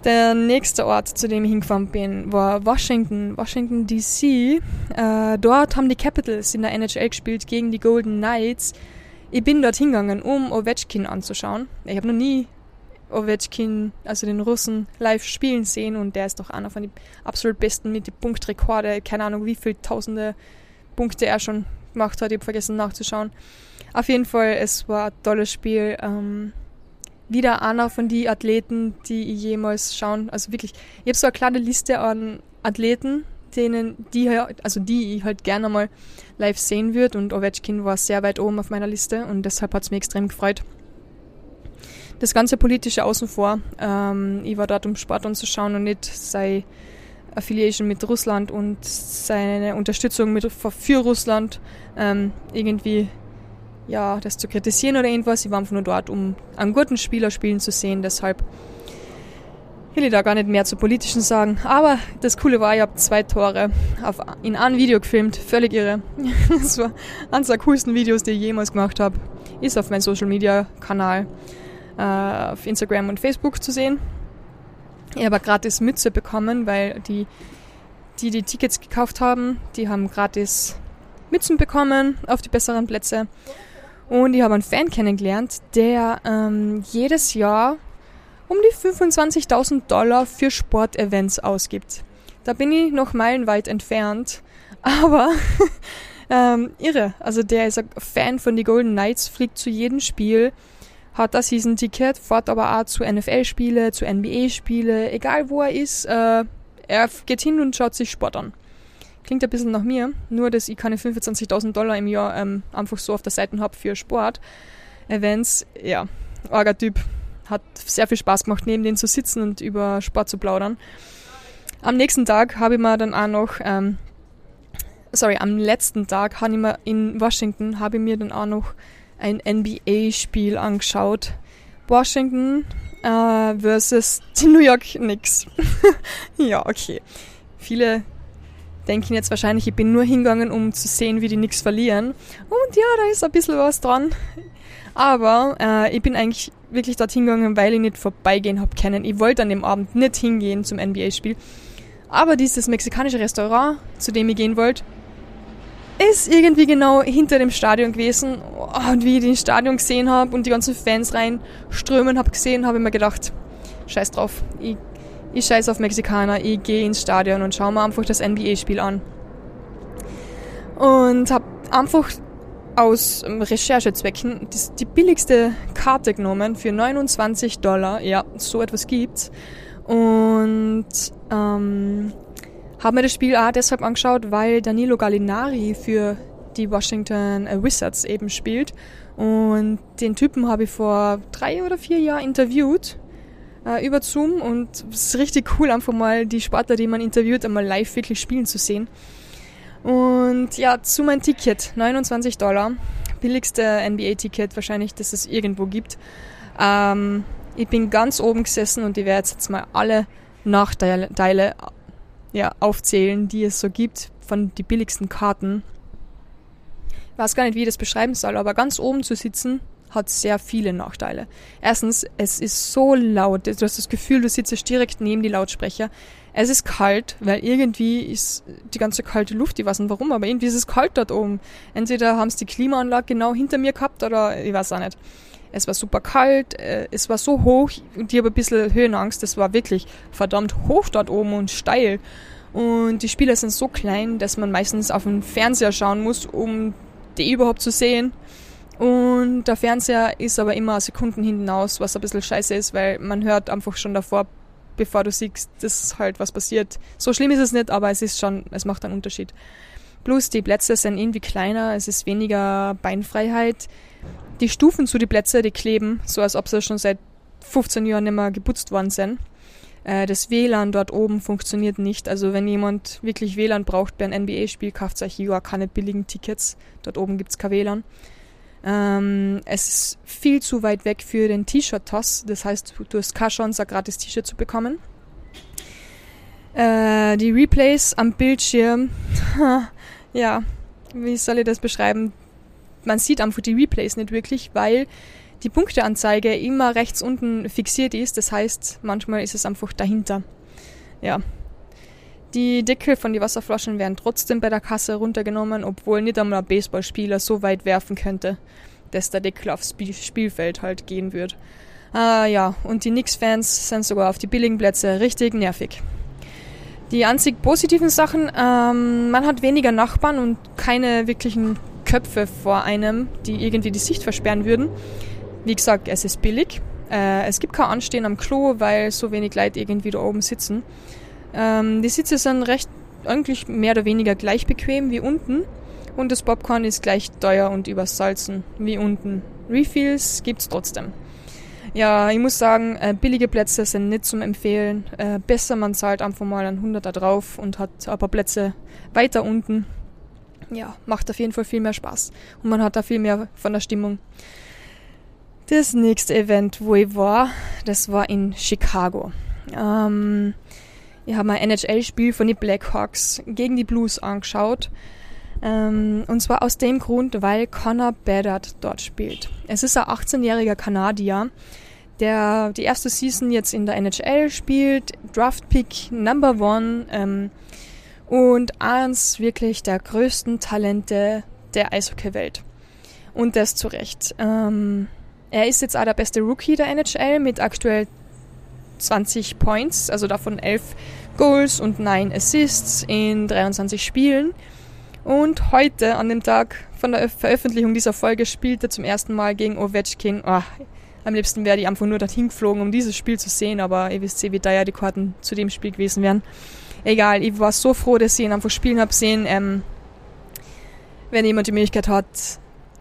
Der nächste Ort, zu dem ich hingefahren bin, war Washington, Washington DC. Äh, dort haben die Capitals in der NHL gespielt gegen die Golden Knights. Ich bin dort hingegangen, um Ovechkin anzuschauen. Ich habe noch nie Ovechkin, also den Russen, live spielen sehen und der ist doch einer von den absolut besten mit den Punktrekorde. Keine Ahnung, wie viele Tausende Punkte er schon gemacht hat. Ich habe vergessen nachzuschauen. Auf jeden Fall, es war ein tolles Spiel. Ähm, wieder einer von den Athleten, die ich jemals schauen. Also wirklich, ich habe so eine kleine Liste an Athleten, denen die also die ich halt gerne mal live sehen würde und Ovechkin war sehr weit oben auf meiner Liste und deshalb hat es mich extrem gefreut. Das ganze politische außen vor. Ähm, ich war dort, um Sport anzuschauen und nicht sei Affiliation mit Russland und seine Unterstützung mit, für Russland ähm, irgendwie ja, das zu kritisieren oder irgendwas. Ich war einfach nur dort, um einen guten Spieler spielen zu sehen. Deshalb will ich da gar nicht mehr zu politischen sagen. Aber das Coole war, ich habe zwei Tore auf, in einem Video gefilmt. Völlig irre. *laughs* Das war eines der coolsten Videos, die ich jemals gemacht habe. Ist auf meinem Social Media Kanal äh, auf Instagram und Facebook zu sehen. Ich habe gratis Mütze bekommen, weil die, die die Tickets gekauft haben, die haben gratis Mützen bekommen auf die besseren Plätze. Und ich habe einen Fan kennengelernt, der ähm, jedes Jahr um die 25.000 Dollar für Sportevents ausgibt. Da bin ich noch meilenweit entfernt, *laughs* aber *laughs* ähm, irre. Also der ist ein Fan von den Golden Knights, fliegt zu jedem Spiel, hat das Season-Ticket, fährt aber auch zu NFL-Spiele, zu NBA-Spiele, egal wo er ist, äh, er geht hin und schaut sich Sport an. Klingt ein bisschen nach mir, nur dass ich keine 25.000 Dollar im Jahr ähm, einfach so auf der Seite habe für Sport-Events. Ja, arger Typ. Hat sehr viel Spaß gemacht, neben denen zu sitzen und über Sport zu plaudern. Am nächsten Tag habe ich mir dann auch noch, ähm, sorry, am letzten Tag habe ich mir in Washington, habe ich mir dann auch noch ein NBA-Spiel angeschaut. Washington äh, versus die New York Knicks. *laughs* ja, okay. Viele denken jetzt wahrscheinlich, ich bin nur hingegangen, um zu sehen, wie die nichts verlieren. Und ja, da ist ein bisschen was dran. Aber äh, ich bin eigentlich wirklich dorthin gegangen, weil ich nicht vorbeigehen habe können. Ich wollte an dem Abend nicht hingehen zum NBA-Spiel. Aber dieses mexikanische Restaurant, zu dem ich gehen wollte, ist irgendwie genau hinter dem Stadion gewesen. Und wie ich den Stadion gesehen habe und die ganzen Fans reinströmen habe gesehen, habe ich mir gedacht, scheiß drauf, ich ich scheiße auf Mexikaner, ich gehe ins Stadion und schaue mir einfach das NBA-Spiel an. Und habe einfach aus Recherchezwecken die billigste Karte genommen für 29 Dollar. Ja, so etwas gibt's. Und ähm, habe mir das Spiel auch deshalb angeschaut, weil Danilo Gallinari für die Washington Wizards eben spielt. Und den Typen habe ich vor drei oder vier Jahren interviewt äh, über Zoom und es ist richtig cool, einfach mal die Sportler, die man interviewt, einmal live wirklich spielen zu sehen. Und ja, zu meinem Ticket, 29 Dollar, billigste NBA-Ticket wahrscheinlich, das es irgendwo gibt. Ähm, ich bin ganz oben gesessen und ich werde jetzt mal alle Nachteile ja, aufzählen, die es so gibt von den billigsten Karten. Ich weiß gar nicht, wie ich das beschreiben soll, aber ganz oben zu sitzen, hat sehr viele Nachteile. Erstens, es ist so laut. Du hast das Gefühl, du sitzt direkt neben die Lautsprecher. Es ist kalt, weil irgendwie ist die ganze kalte Luft, ich weiß nicht warum, aber irgendwie ist es kalt dort oben. Entweder haben sie die Klimaanlage genau hinter mir gehabt oder ich weiß auch nicht. Es war super kalt, äh, es war so hoch und ich habe ein bisschen Höhenangst. Es war wirklich verdammt hoch dort oben und steil. Und die Spieler sind so klein, dass man meistens auf den Fernseher schauen muss, um die überhaupt zu sehen. Und der Fernseher ist aber immer Sekunden hinten aus, was ein bisschen scheiße ist, weil man hört einfach schon davor, bevor du siehst, dass halt was passiert. So schlimm ist es nicht, aber es ist schon, es macht einen Unterschied. Plus die Plätze sind irgendwie kleiner, es ist weniger Beinfreiheit. Die Stufen zu den Plätzen, die kleben, so als ob sie schon seit 15 Jahren nicht mehr geputzt worden sind. Äh, das WLAN dort oben funktioniert nicht. Also wenn jemand wirklich WLAN braucht bei einem NBA-Spiel, kauft euch ja keine billigen Tickets. Dort oben gibt's kein WLAN. Ähm, es ist viel zu weit weg für den T-Shirt-Toss. Das heißt, du hast keine Chance, ein gratis T-Shirt zu bekommen. Äh, die Replays am Bildschirm, *laughs* ja, wie soll ich das beschreiben? Man sieht einfach die Replays nicht wirklich, weil die Punkteanzeige immer rechts unten fixiert ist. Das heißt, manchmal ist es einfach dahinter. Ja, die Deckel von den Wasserflaschen werden trotzdem bei der Kasse runtergenommen, obwohl nicht einmal ein Baseballspieler so weit werfen könnte, dass der Deckel aufs Spielfeld halt gehen wird. Ah ja, und die Knicks-Fans sind sogar auf die billigen Plätze richtig nervig. Die einzig positiven Sachen, ähm, man hat weniger Nachbarn und keine wirklichen Köpfe vor einem, die irgendwie die Sicht versperren würden. Wie gesagt, es ist billig. Äh, es gibt kein Anstehen am Klo, weil so wenig Leute irgendwie da oben sitzen. Ähm, die Sitze sind recht, eigentlich mehr oder weniger gleich bequem wie unten. Und das Popcorn ist gleich teuer und übersalzen wie unten. Refills gibt's trotzdem. Ja, ich muss sagen, äh, billige Plätze sind nicht zum Empfehlen. Äh, besser man zahlt einfach mal ein 100er drauf und hat ein paar Plätze weiter unten. Ja, macht auf jeden Fall viel mehr Spaß. Und man hat da viel mehr von der Stimmung. Das nächste Event, wo ich war, das war in Chicago. Ähm, ich habe ein NHL-Spiel von den Blackhawks gegen die Blues angeschaut. Ähm, und zwar aus dem Grund, weil Connor Bedard dort spielt. Es ist ein 18-jähriger Kanadier, der die erste Season jetzt in der NHL spielt, Draft Pick Number One ähm, und eins wirklich der größten Talente der Eishockey-Welt. Und das zu Recht. Ähm, er ist jetzt auch der beste Rookie der NHL mit aktuell 20 Points, also davon 11 Goals und 9 Assists in 23 Spielen. Und heute, an dem Tag von der Veröffentlichung dieser Folge, spielt er zum ersten Mal gegen Ovechkin. Oh, am liebsten wäre ich einfach nur dorthin geflogen, um dieses Spiel zu sehen, aber ihr wisst wie teuer die Karten zu dem Spiel gewesen wären. Egal, ich war so froh, dass ich ihn einfach spielen habe sehen. Ähm, wenn jemand die Möglichkeit hat,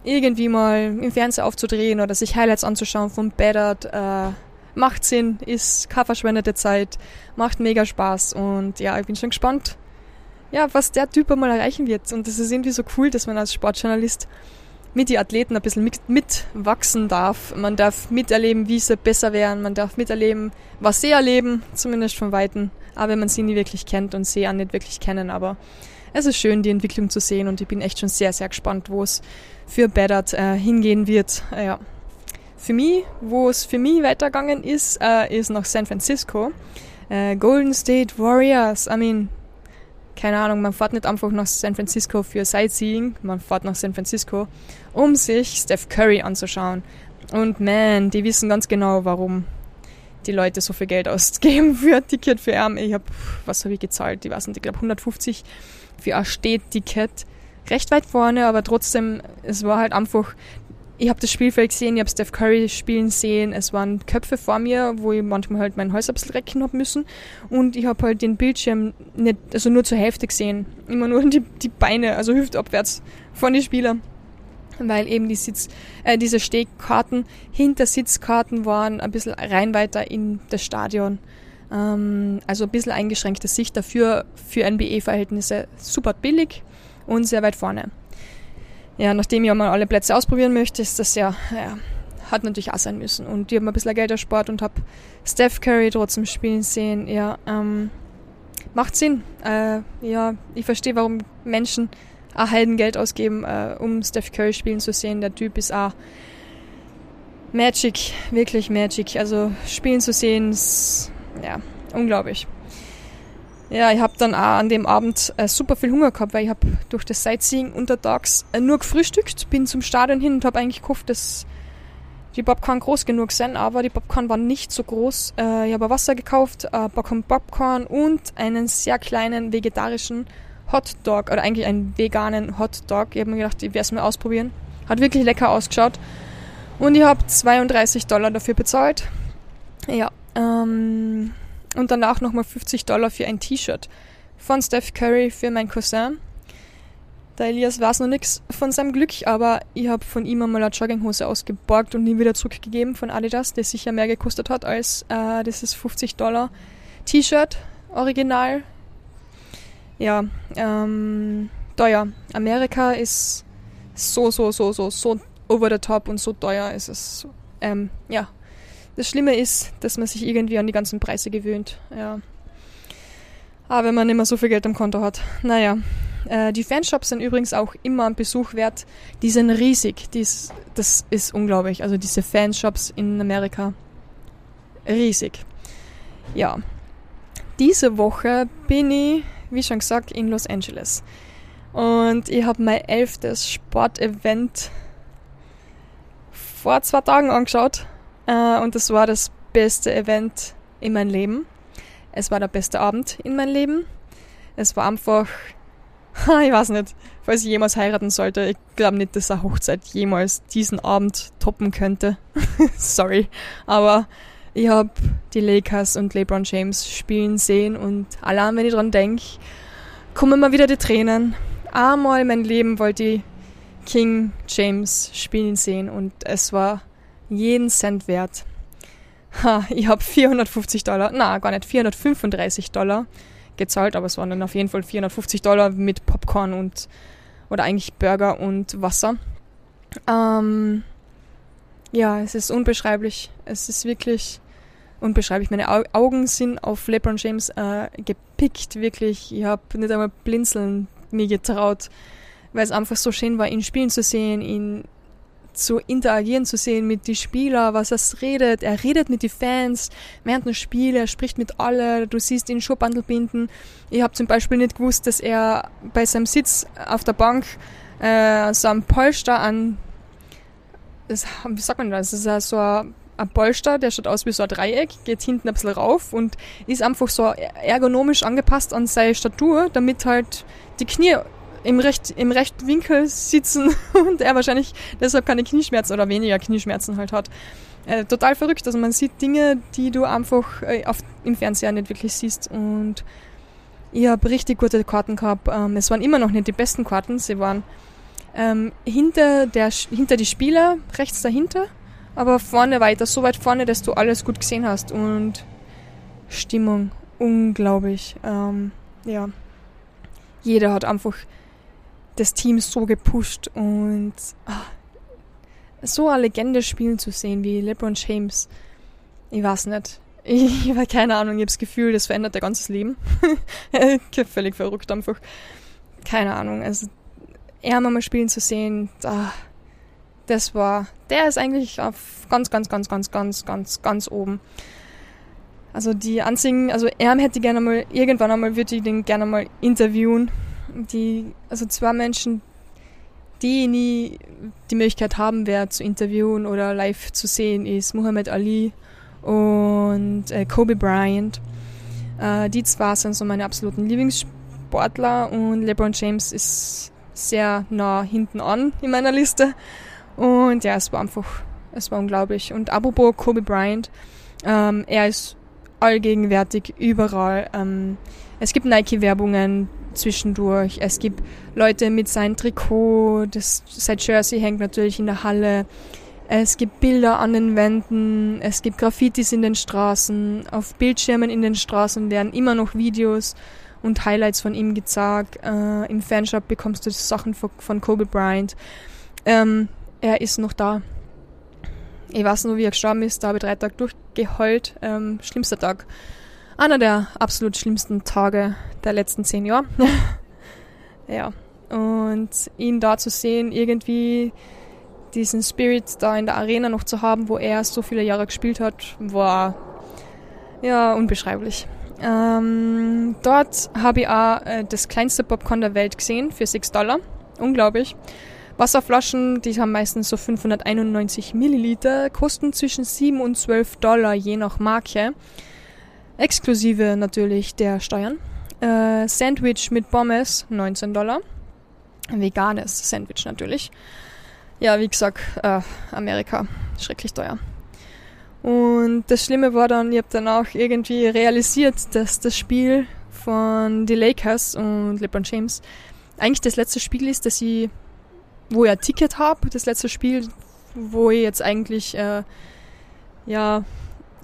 irgendwie mal im Fernseher aufzudrehen oder sich Highlights anzuschauen von Bedard, äh, macht Sinn, ist keine verschwendete Zeit, macht mega Spaß und ja, ich bin schon gespannt, ja, was der Typ einmal erreichen wird. Und das ist irgendwie so cool, dass man als Sportjournalist mit den Athleten ein bisschen mit, mitwachsen darf. Man darf miterleben, wie sie besser werden. Man darf miterleben, was sie erleben, zumindest von Weitem. Aber wenn man sie nie wirklich kennt und sie auch nicht wirklich kennen. Aber es ist schön, die Entwicklung zu sehen und ich bin echt schon sehr, sehr gespannt, wo es für Bedard äh, hingehen wird. Äh, ja. Für mich, wo es für mich weitergegangen ist, äh, ist nach San Francisco. Äh, Golden State Warriors. I mean, keine Ahnung, man fährt nicht einfach nach San Francisco für Sightseeing, man fährt nach San Francisco, um sich Steph Curry anzuschauen. Und man, die wissen ganz genau, warum die Leute so viel Geld *laughs* ausgeben für ein Ticket für ihn. Ich habe, was habe ich gezahlt? Ich weiß nicht, ich glaube 150 für ein Stehticket. Recht weit vorne, aber trotzdem, es war halt einfach ich habe das Spielfeld gesehen, ich habe Steph Curry spielen sehen, es waren Köpfe vor mir, wo ich manchmal halt mein Hals recken habe müssen. Und ich habe halt den Bildschirm nicht, also nur zur Hälfte gesehen, immer nur die, die Beine, also hüftabwärts von den Spielern, weil eben die Sitz, äh, diese Stehkarten hinter Sitzkarten waren ein bisschen rein weiter in das Stadion. Ähm, also ein bisschen eingeschränkte Sicht dafür für NBA-Verhältnisse super billig und sehr weit vorne ja, nachdem ich mal alle Plätze ausprobieren möchte, ist das ja, ja hat natürlich auch sein müssen. Und ich habe ein bisschen Geld erspart und habe Steph Curry trotzdem spielen sehen. Ja, ähm, macht Sinn. Äh, ja, ich verstehe, warum Menschen auch Heidengeld ausgeben, äh, um Steph Curry spielen zu sehen. Der Typ ist auch Magic, wirklich Magic. Also spielen zu sehen, ist ja unglaublich. Ja, ich habe dann auch an dem Abend äh, super viel Hunger gehabt, weil ich habe durch das Sightseeing untertags äh, nur gefrühstückt, bin zum Stadion hin und habe eigentlich gehofft, dass die Popcorn groß genug sind, aber die Popcorn waren nicht so groß. Äh, ich habe Wasser gekauft, ein Packung Popcorn und einen sehr kleinen vegetarischen Hotdog oder eigentlich einen veganen Hotdog. Ich habe mir gedacht, ich werde es mal ausprobieren. Hat wirklich lecker ausgeschaut. Und ich habe 32 Dollar dafür bezahlt. Ja, ähm, und danach nochmal 50 Dollar für ein T-Shirt von Steph Curry für meinen Cousin. Der Elias weiß noch nichts von seinem Glück, aber ich habe von ihm einmal eine Jogginghose ausgeborgt und nie wieder zurückgegeben von Adidas, der sicher mehr gekostet hat als äh, dieses 50 Dollar T-Shirt, original. Ja, ähm, teuer. Amerika ist so, so, so, so, so over the top und so teuer ist es. Ähm, ja, das Schlimme ist, dass man sich irgendwie an die ganzen Preise gewöhnt. Ja. Aber wenn man mehr so viel Geld am Konto hat. Naja. Äh, die Fanshops sind übrigens auch immer ein Besuch wert. Die sind riesig. Dies, das ist unglaublich. Also diese Fanshops in Amerika. Riesig. Ja. Diese Woche bin ich, wie schon gesagt, in Los Angeles. Und ich habe mein elftes Sportevent vor zwei Tagen angeschaut. Äh, und das war das beste Event in meinem Leben. Es war der beste Abend in meinem Leben. Es war einfach, *laughs* ich weiß nicht, falls ich jemals heiraten sollte, ich glaube nicht, dass eine Hochzeit jemals diesen Abend toppen könnte. *laughs* Sorry, aber ich habe die Lakers und LeBron James spielen sehen und allein wenn ich dran denke, kommen immer wieder die Tränen. Einmal in meinem Leben wollte ich King James spielen sehen und es war jeden Cent wert. Ha, ich habe 450 Dollar, na gar nicht, 435 Dollar gezahlt, aber es waren dann auf jeden Fall 450 Dollar mit Popcorn und oder eigentlich Burger und Wasser. Ähm, ja, es ist unbeschreiblich. Es ist wirklich unbeschreiblich. Meine Augen sind auf LeBron James äh, gepickt, wirklich. Ich habe nicht einmal blinzeln mir getraut, weil es einfach so schön war, ihn spielen zu sehen, ihn zu interagieren zu sehen mit den Spielern, was er redet. Er redet mit den Fans während dem Spiel, er spricht mit allen, du siehst ihn schon Bandel binden. Ich habe zum Beispiel nicht gewusst, dass er bei seinem Sitz auf der Bank äh, so ein Polster an, das, wie sagt man das, das ist so ein ein Polster, der schaut aus wie so ein Dreieck, geht hinten ein bisschen rauf und ist einfach so ergonomisch angepasst an seine Statur, damit halt die Knie im, recht, im rechten Winkel sitzen *laughs* und er wahrscheinlich deshalb keine Knieschmerzen oder weniger Knieschmerzen halt hat. Äh, total verrückt. Also man sieht Dinge, die du einfach äh, auf, im Fernseher nicht wirklich siehst und ich habe richtig gute Karten gehabt. Ähm, es waren immer noch nicht die besten Karten, sie waren ähm, hinter, der, hinter die Spieler, rechts dahinter aber vorne weiter, so weit vorne, dass du alles gut gesehen hast und Stimmung, unglaublich. Ähm, ja, jeder hat einfach das Team so gepusht und ach, so eine Legende spielen zu sehen wie LeBron James, ich weiß nicht. Ich habe keine Ahnung, ich habe das Gefühl, das verändert dein ganzes Leben. *laughs* Völlig verrückt einfach. Keine Ahnung, also er mal spielen zu sehen, ah, das war, der ist eigentlich auf ganz, ganz, ganz, ganz, ganz, ganz, ganz oben. Also die einzigen, also er hätte gerne mal, irgendwann einmal würde ich den gerne mal interviewen. Die, also zwei Menschen, die nie die Möglichkeit haben werden zu interviewen oder live zu sehen, ist Muhammad Ali und äh, Kobe Bryant. Äh, die zwei sind so meine absoluten Lieblingssportler und LeBron James ist sehr nah hinten an in meiner Liste. Und ja, es war einfach, es war unglaublich. Und apropos Kobe Bryant, ähm, er ist allgegenwärtig überall. Ähm, es gibt Nike-Werbungen zwischendurch. Es gibt Leute mit seinem Trikot, das, sein Jersey hängt natürlich in der Halle. Es gibt Bilder an den Wänden, es gibt Graffitis in den Straßen, auf Bildschirmen in den Straßen werden immer noch Videos und Highlights von ihm gezeigt. Äh, Im Fanshop bekommst du Sachen von, Kobe Bryant. Ähm, er ist noch da. Ich weiß nur, wie er gestorben ist. Da habe ich drei Tage durchgeheult. Ähm, schlimmster Tag. Einer der absolut schlimmsten Tage der letzten zehn Jahre. *laughs* ja. Und ihn da zu sehen, irgendwie diesen Spirit da in der Arena noch zu haben, wo er so viele Jahre gespielt hat, war ja unbeschreiblich. Ähm, dort habe ich auch äh, das kleinste Popcorn der Welt gesehen für 6 Dollar. Unglaublich. Wasserflaschen, die haben meistens so 591 Milliliter, kosten zwischen 7 und 12 Dollar je nach Marke. Exklusive natürlich der Steuern. Äh, Sandwich mit Pommes 19 Dollar. Veganes Sandwich natürlich. Ja, wie gesagt, äh, Amerika, schrecklich teuer. Und das Schlimme war dann, ich habe dann auch irgendwie realisiert, dass das Spiel von die Lakers und LeBron James eigentlich das letzte Spiel ist, das sie wo ich ein Ticket habe, das letzte Spiel, wo ich jetzt eigentlich äh, ja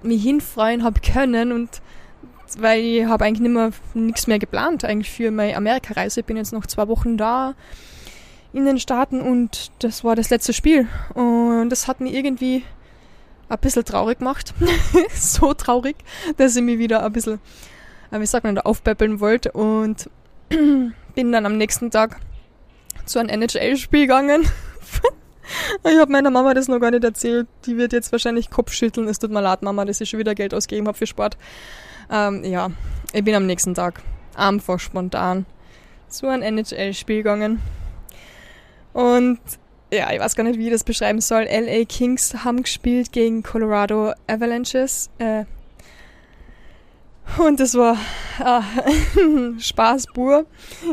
mich hinfreuen habe können und weil ich habe eigentlich nicht mehr nichts mehr geplant eigentlich für meine Amerikareise. Ich bin jetzt noch zwei Wochen da in den Staaten und das war das letzte Spiel und das hat mich irgendwie ein bisschen traurig gemacht. *laughs* so traurig, dass ich mich wieder ein bisschen, äh, wie sagt man, da aufpäppeln wollte und *clears throat* bin dann am nächsten Tag zu einem NHL-Spiel gegangen. *laughs* ich habe meiner Mama das noch gar nicht erzählt. Die wird jetzt wahrscheinlich Kopfschütteln. Es tut mir leid, Mama, dass ich schon wieder Geld ausgegeben habe für Sport. Ähm, ja, ich bin am nächsten Tag einfach spontan zu einem NHL-Spiel gegangen. Und ja, ich weiß gar nicht, wie ich das beschreiben soll. LA Kings haben gespielt gegen Colorado Avalanches. Äh, und das war ah, *laughs* Spaß pur.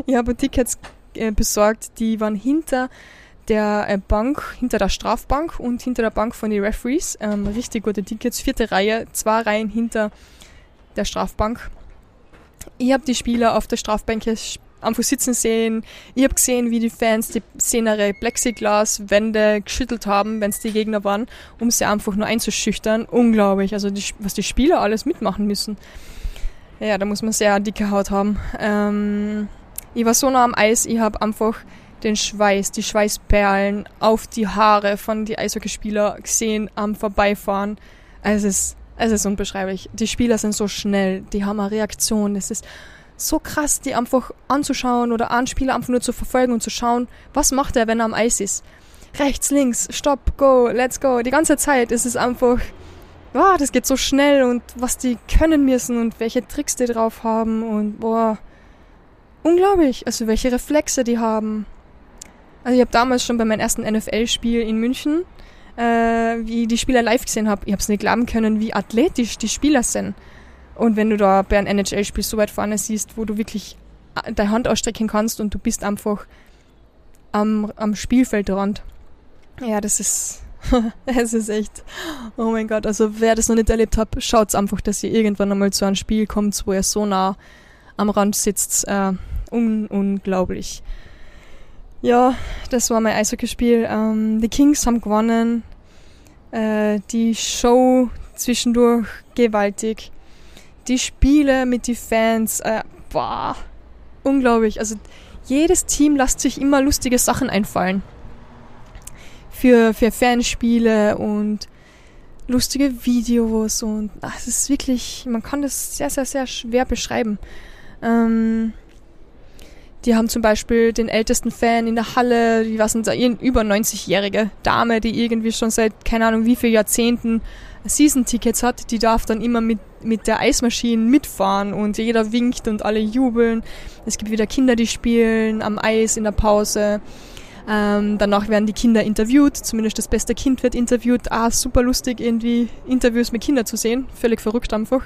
Ich habe Tickets äh, besorgt, die waren hinter der äh, Bank, hinter der Strafbank und hinter der Bank von den Referees. Ähm, richtig gute Tickets, vierte Reihe, zwei Reihen hinter der Strafbank. Ich habe die Spieler auf der Strafbänke einfach sitzen sehen. Ich habe gesehen, wie die Fans die szenere Plexiglas-Wände geschüttelt haben, wenn es die Gegner waren, um sie einfach nur einzuschüchtern. Unglaublich, also die, was die Spieler alles mitmachen müssen. Ja, da muss man sehr dicke Haut haben. Ähm, ich war so nah am Eis, ich habe einfach den Schweiß, die Schweißperlen auf die Haare von die Eishockeyspieler gesehen am Vorbeifahren. Also es ist, es ist unbeschreiblich. Die Spieler sind so schnell, die haben eine Reaktion. Es ist so krass, die einfach anzuschauen oder einen Spieler einfach nur zu verfolgen und zu schauen, was macht er, wenn er am Eis ist. Rechts, links, stopp, go, let's go. Die ganze Zeit ist es einfach, wow, das geht so schnell und was die können müssen und welche Tricks die drauf haben und boah, unglaublich. Also welche Reflexe die haben. Also ich habe damals schon bei meinem ersten NFL-Spiel in München, äh, wie die Spieler live gesehen habe, ich habe es nicht glauben können, wie athletisch die Spieler sind. Und wenn du da bei einem NHL-Spiel so weit vorne siehst, wo du wirklich äh, deine Hand ausstrecken kannst und du bist einfach am, am Spielfeldrand. Ja, das ist, *laughs* es ist echt, oh mein Gott, also wer das noch nicht erlebt hat, schaut's einfach, dass ihr irgendwann einmal zu einem Spiel kommt, wo ihr so nah am Rand sitzt. Äh, un unglaublich. Ja, das war mein Eishockeyspiel. Ähm, die Kings haben gewonnen. Äh, die Show zwischendurch gewaltig die Spiele mit den Fans, äh, boah, unglaublich. Also jedes Team lässt sich immer lustige Sachen einfallen. Für, für Fanspiele und lustige Videos und ach, es ist wirklich, man kann das sehr, sehr, sehr schwer beschreiben. Ähm, die haben zum Beispiel den ältesten Fan in der Halle, die was sind über 90-jährige Dame, die irgendwie schon seit keine Ahnung wie vielen Jahrzehnten Season-Tickets hat, die darf dann immer mit, mit der Eismaschine mitfahren und jeder winkt und alle jubeln. Es gibt wieder Kinder, die spielen am Eis in der Pause. Ähm, danach werden die Kinder interviewt, zumindest das beste Kind wird interviewt. Ah, super lustig, irgendwie Interviews mit Kindern zu sehen. Völlig verrückt einfach.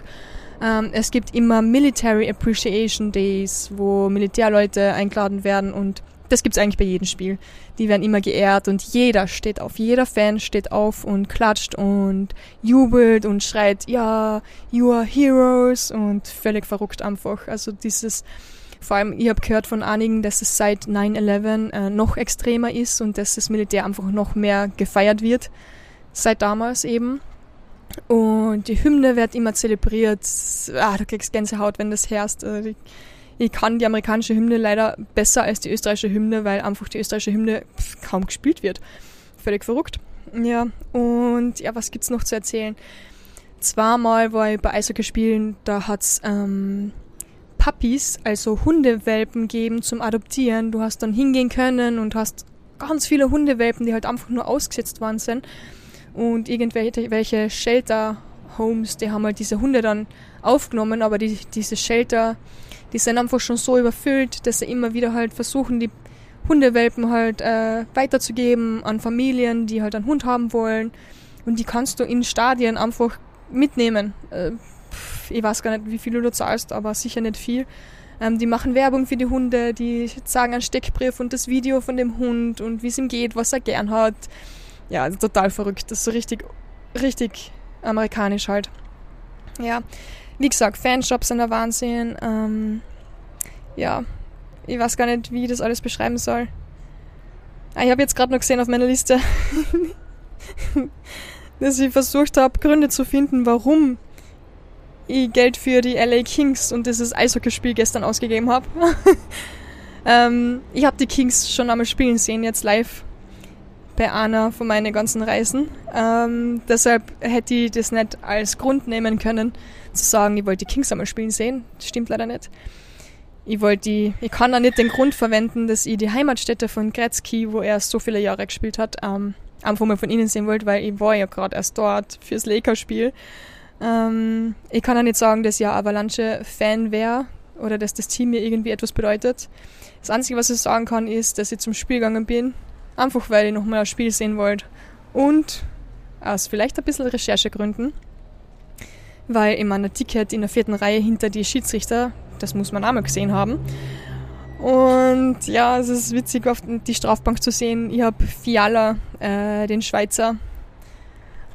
Ähm, es gibt immer Military Appreciation Days, wo Militärleute eingeladen werden und das gibt's eigentlich bei jedem Spiel. Die werden immer geehrt und jeder steht auf, jeder Fan steht auf und klatscht und jubelt und schreit, ja, you are heroes und völlig verrückt einfach. Also dieses, vor allem, ich habe gehört von einigen, dass es seit 9-11 äh, noch extremer ist und dass das Militär einfach noch mehr gefeiert wird, seit damals eben. Und die Hymne wird immer zelebriert. Ah, du kriegst Gänsehaut, wenn das herrscht. Also ich kann die amerikanische Hymne leider besser als die österreichische Hymne, weil einfach die österreichische Hymne kaum gespielt wird. Völlig verrückt. Ja, und ja, was gibt's noch zu erzählen? Zweimal war ich bei Eishockey spielen, da hat's ähm, Puppies, also Hundewelpen gegeben zum Adoptieren. Du hast dann hingehen können und hast ganz viele Hundewelpen, die halt einfach nur ausgesetzt worden sind. Und irgendwelche welche Shelter Homes, die haben halt diese Hunde dann aufgenommen, aber die, diese Shelter die sind einfach schon so überfüllt, dass sie immer wieder halt versuchen, die Hundewelpen halt äh, weiterzugeben an Familien, die halt einen Hund haben wollen. Und die kannst du in Stadien einfach mitnehmen. Äh, ich weiß gar nicht, wie viel du da zahlst, aber sicher nicht viel. Ähm, die machen Werbung für die Hunde, die sagen einen Steckbrief und das Video von dem Hund und wie es ihm geht, was er gern hat. Ja, also total verrückt. Das ist so richtig, richtig amerikanisch halt. Ja, wie gesagt, Fanshops sind der Wahnsinn. Ähm, ja, ich weiß gar nicht, wie ich das alles beschreiben soll. Ah, ich habe jetzt gerade noch gesehen auf meiner Liste, *laughs* dass ich versucht habe, Gründe zu finden, warum ich Geld für die LA Kings und dieses Eishockeyspiel gestern ausgegeben habe. *laughs* ähm, ich habe die Kings schon einmal spielen sehen, jetzt live bei einer von meinen ganzen Reisen. Ähm, deshalb hätte ich das nicht als Grund nehmen können, zu sagen, ich wollte die Kings einmal spielen sehen. Das stimmt leider nicht. Ich die, ich kann da nicht den Grund verwenden, dass ich die Heimatstätte von Gretzky, wo er so viele Jahre gespielt hat, ähm, einfach mal von ihnen sehen wollte, weil ich war ja gerade erst dort fürs Lakers-Spiel. Ähm, ich kann auch nicht sagen, dass ich Avalanche-Fan wäre oder dass das Team mir irgendwie etwas bedeutet. Das Einzige, was ich sagen kann, ist, dass ich zum Spiel gegangen bin, einfach weil ich nochmal ein Spiel sehen wollte und aus vielleicht ein bisschen Recherchegründen weil in meiner Ticket in der vierten Reihe hinter die Schiedsrichter das muss man auch mal gesehen haben. Und ja, es ist witzig, auf die Strafbank zu sehen. Ich habe Fiala, äh, den Schweizer,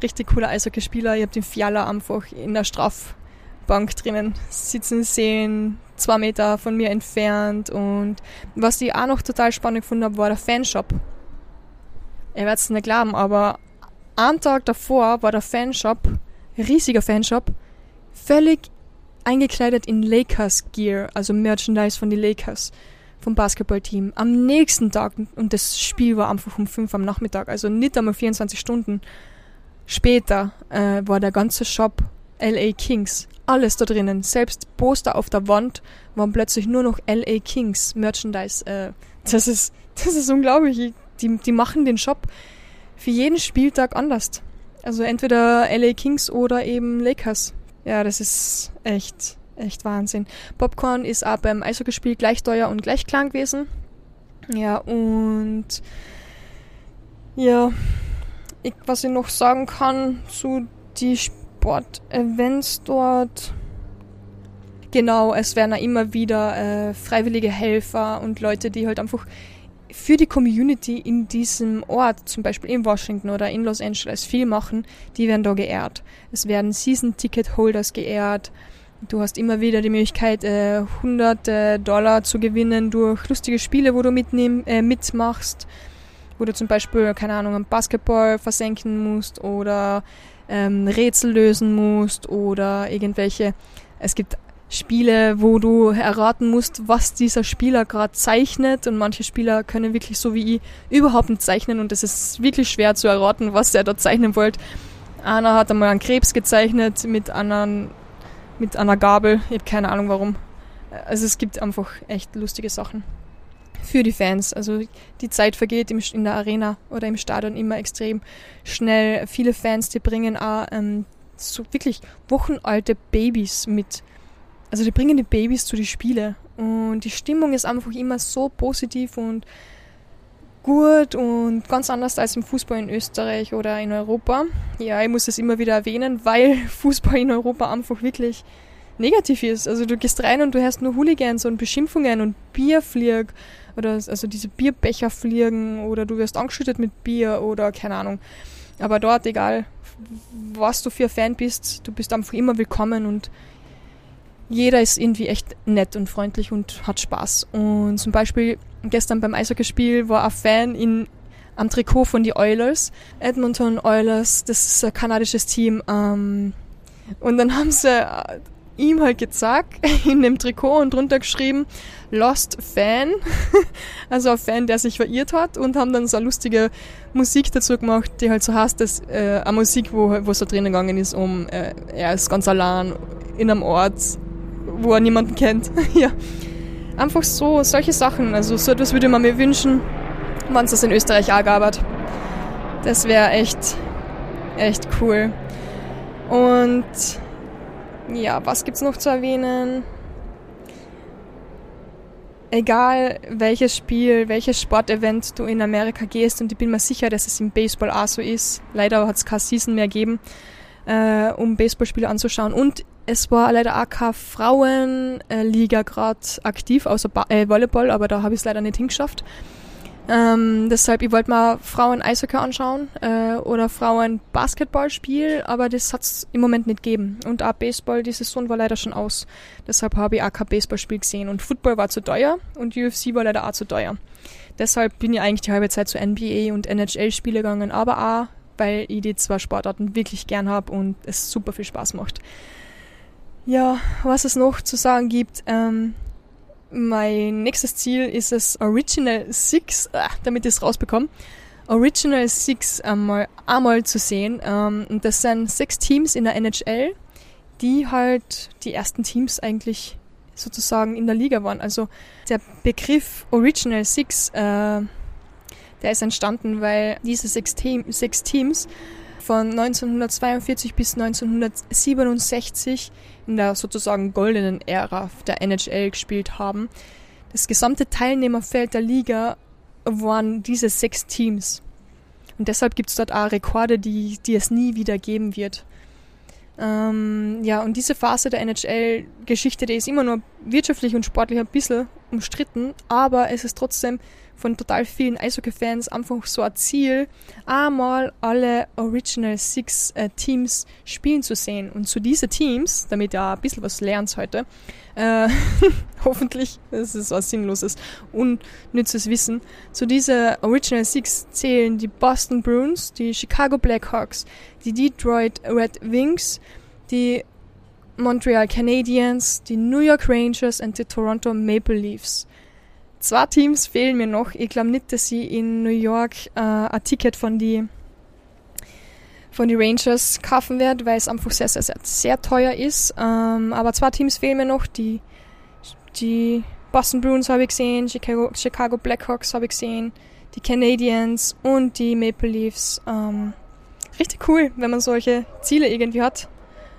richtig cooler Eishockeyspieler. Ich habe den Fiala einfach in der Strafbank drinnen sitzen sehen, zwei Meter von mir entfernt. Und was ich auch noch total spannend gefunden habe, war der Fanshop. Ihr werdet es nicht glauben, aber einen Tag davor war der Fanshop, riesiger Fanshop, völlig eingekleidet in Lakers Gear, also Merchandise von den Lakers, vom Basketballteam. Am nächsten Tag, und das Spiel war einfach um 5 am Nachmittag, also nicht einmal 24 Stunden später, äh, war der ganze Shop LA Kings. Alles da drinnen. Selbst Poster auf der Wand waren plötzlich nur noch LA Kings Merchandise. Äh, das ist, *laughs* das ist unglaublich. Die, die machen den Shop für jeden Spieltag anders. Also entweder LA Kings oder eben Lakers. Ja, das ist echt, echt Wahnsinn. Popcorn ist auch beim Eishockeyspiel gleich teuer und gleich klang gewesen. Ja, und ja, ich, was ich noch sagen kann zu die Sportevents dort. Genau, es werden auch immer wieder äh, freiwillige Helfer und Leute, die halt einfach für die Community in diesem Ort, zum Beispiel in Washington oder in Los Angeles, viel machen, die werden da geehrt. Es werden Season-Ticket-Holders geehrt. Du hast immer wieder die Möglichkeit, äh, hunderte Dollar zu gewinnen durch lustige Spiele, wo du mitnehm, äh, mitmachst, wo du zum Beispiel, keine Ahnung, am Basketball versenken musst oder ähm, Rätsel lösen musst oder irgendwelche. Es gibt Spiele, wo du erraten musst, was dieser Spieler gerade zeichnet. Und manche Spieler können wirklich so wie ich überhaupt nicht zeichnen und es ist wirklich schwer zu erraten, was er da zeichnen wollte. Einer hat einmal einen Krebs gezeichnet mit, anderen, mit einer Gabel. Ich habe keine Ahnung warum. Also es gibt einfach echt lustige Sachen für die Fans. Also die Zeit vergeht in der Arena oder im Stadion immer extrem schnell. Viele Fans, die bringen auch ähm, so wirklich wochenalte Babys mit also die bringen die Babys zu den Spielen und die Stimmung ist einfach immer so positiv und gut und ganz anders als im Fußball in Österreich oder in Europa. Ja, ich muss es immer wieder erwähnen, weil *laughs* Fußball in Europa einfach wirklich negativ ist. Also du gehst rein und du hörst nur Hooligans und Beschimpfungen und Bierflieg oder also diese Bierbecher fliegen oder du wirst angeschüttet mit Bier oder keine Ahnung. Aber dort, egal was du für ein Fan bist, du bist einfach immer willkommen und jeder ist irgendwie echt nett und freundlich und hat Spaß. Und zum Beispiel gestern beim Eishockeyspiel war ein Fan in, am Trikot von die Oilers, Edmonton Oilers, das ist ein kanadisches Team. Ähm, und dann haben sie äh, ihm halt gezeigt, *laughs* in dem Trikot und drunter geschrieben, Lost Fan, *laughs* also ein Fan, der sich verirrt hat und haben dann so eine lustige Musik dazu gemacht, die halt so heißt, dass äh, eine Musik, wo, wo so drinnen gegangen ist, um äh, er ist ganz allein in einem Ort wo er niemanden kennt. *laughs* ja. Einfach so, solche Sachen. Also so etwas würde man mir wünschen, wenn es das in Österreich auch gab. Das wäre echt, echt cool. Und ja, was gibt's noch zu erwähnen? Egal welches Spiel, welches Sportevent du in Amerika gehst, und ich bin mir sicher, dass es im Baseball auch so ist. Leider hat es keine Season mehr gegeben, äh, um Baseballspiele anzuschauen. Und es war leider auch keine Frauenliga gerade aktiv, außer ba äh, Volleyball, aber da habe ich es leider nicht hingeschafft. Ähm, deshalb, ich wollte mal Frauen-Eishockey anschauen äh, oder Frauen-Basketballspiel, aber das hat es im Moment nicht gegeben. Und auch Baseball, die Saison war leider schon aus. Deshalb habe ich auch kein Baseballspiel gesehen. Und Football war zu teuer und UFC war leider auch zu teuer. Deshalb bin ich eigentlich die halbe Zeit zu NBA und NHL-Spiele gegangen, aber auch, weil ich die zwei Sportarten wirklich gern habe und es super viel Spaß macht. Ja, was es noch zu sagen gibt, ähm, mein nächstes Ziel ist es Original Six, äh, damit ich es rausbekomme, Original Six einmal, einmal zu sehen. Ähm, und das sind sechs Teams in der NHL, die halt die ersten Teams eigentlich sozusagen in der Liga waren. Also der Begriff Original Six, äh, der ist entstanden, weil diese sechs, Team, sechs Teams von 1942 bis 1967 in der sozusagen goldenen Ära der NHL gespielt haben. Das gesamte Teilnehmerfeld der Liga waren diese sechs Teams. Und deshalb gibt es dort auch Rekorde, die, die es nie wieder geben wird. Ähm, ja, und diese Phase der NHL-Geschichte, die ist immer nur wirtschaftlich und sportlich ein bisschen umstritten, aber es ist trotzdem von total vielen Eishockey-Fans einfach so ein Ziel, einmal alle Original Six äh, Teams spielen zu sehen. Und zu diesen Teams, damit ihr ein bisschen was lernt heute, äh, *laughs* hoffentlich, das ist was Sinnloses, unnützes Wissen, zu diesen Original Six zählen die Boston Bruins, die Chicago Blackhawks, die Detroit Red Wings, die Montreal Canadiens, die New York Rangers und die Toronto Maple Leafs. Zwei Teams fehlen mir noch. Ich glaube nicht, dass ich in New York äh, ein Ticket von die von die Rangers kaufen werde, weil es einfach sehr, sehr, sehr, sehr teuer ist. Ähm, aber zwei Teams fehlen mir noch. Die, die Boston Bruins habe ich gesehen, Chicago, Chicago Blackhawks habe ich gesehen, die Canadiens und die Maple Leafs. Ähm, richtig cool, wenn man solche Ziele irgendwie hat,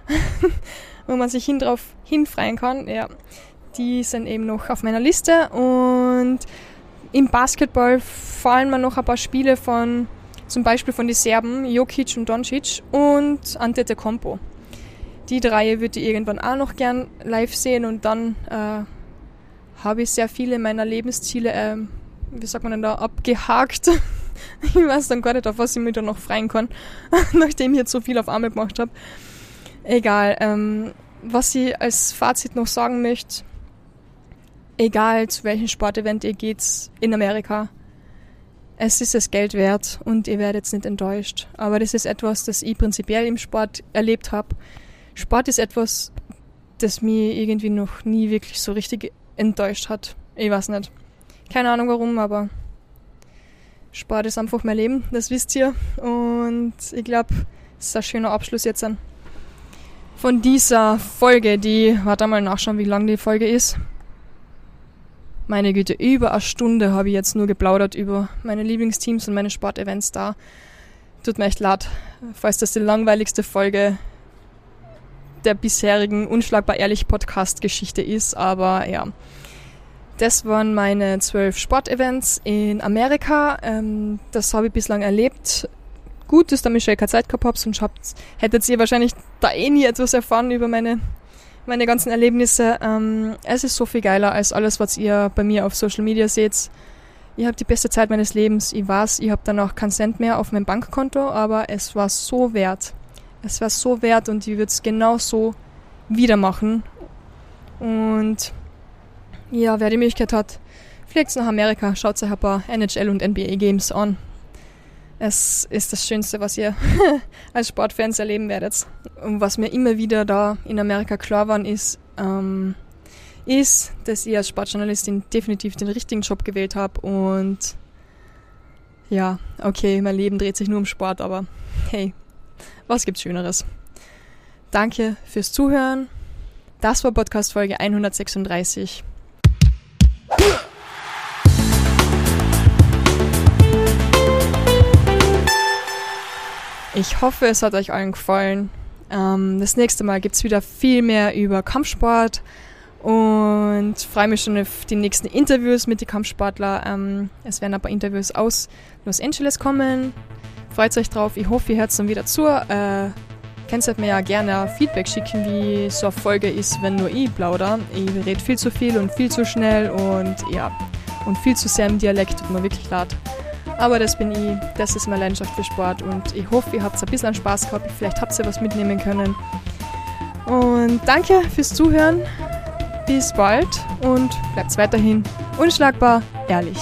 *laughs* wo man sich hin drauf hinfreien kann. Ja die sind eben noch auf meiner Liste. Und im Basketball fallen mir noch ein paar Spiele von, zum Beispiel von den Serben, Jokic und Doncic und Ante Compo. Die drei würde ich irgendwann auch noch gern live sehen und dann äh, habe ich sehr viele meiner Lebensziele, äh, wie sagt man denn da, abgehakt. *laughs* ich weiß dann gar nicht, auf was ich mich da noch freuen kann, *laughs* nachdem ich jetzt so viel auf einmal gemacht habe. Egal. Ähm, was ich als Fazit noch sagen möchte, egal zu welchem Sportevent ihr geht in Amerika, es ist das Geld wert und ihr werdet nicht enttäuscht. Aber das ist etwas, das ich prinzipiell im Sport erlebt habe. Sport ist etwas, das mir irgendwie noch nie wirklich so richtig enttäuscht hat. Ich weiß nicht. Keine Ahnung warum, aber Sport ist einfach mein Leben, das wisst ihr. Und ich glaube, es ist ein schöner Abschluss jetzt an von dieser Folge, die, warte mal nachschauen, wie lang die Folge ist. Meine Güte, über eine Stunde habe ich jetzt nur geplaudert über meine Lieblingsteams und meine Sportevents da. Tut mir echt leid, falls das die langweiligste Folge der bisherigen Unschlagbar Ehrlich Podcast-Geschichte ist, aber ja. Das waren meine zwölf Sportevents in Amerika. Ähm, das habe ich bislang erlebt. Gut, dass da Michelle keine Zeit gehabt habe, sonst hättet ihr wahrscheinlich da eh nie etwas erfahren über meine meine ganzen Erlebnisse. Ähm, es ist so viel geiler als alles, was ihr bei mir auf Social Media seht. Ich habe die beste Zeit meines Lebens. Ich weiß, ich habe dann auch keinen Cent mehr auf meinem Bankkonto, aber es war so wert. Es war so wert und ich würde es genau so wieder machen. Und ja, wer die Möglichkeit hat, fliegt nach Amerika, schaut euch ein paar NHL und NBA Games an. Es ist das Schönste, was ihr *laughs* als Sportfans erleben werdet. Und was mir immer wieder da in Amerika klar war, ist, ähm, ist, dass ich als Sportjournalistin definitiv den richtigen Job gewählt habe. Und ja, okay, mein Leben dreht sich nur um Sport, aber hey, was gibt's Schöneres? Danke fürs Zuhören. Das war Podcast Folge 136. Ich hoffe, es hat euch allen gefallen. Ähm, das nächste Mal gibt es wieder viel mehr über Kampfsport und freue mich schon auf die nächsten Interviews mit den Kampfsportlern. Ähm, es werden ein paar Interviews aus Los Angeles kommen. Freut euch drauf. Ich hoffe, ihr hört dann wieder zu. Äh, könnt mir ja gerne Feedback schicken, wie so eine Folge ist, wenn nur ich plauder. Ich rede viel zu viel und viel zu schnell und ja, und viel zu sehr im Dialekt, tut mir wirklich leid. Aber das bin ich, das ist meine Leidenschaft für Sport und ich hoffe, ihr habt ein bisschen Spaß gehabt, vielleicht habt ihr was mitnehmen können. Und danke fürs Zuhören, bis bald und bleibt weiterhin unschlagbar ehrlich.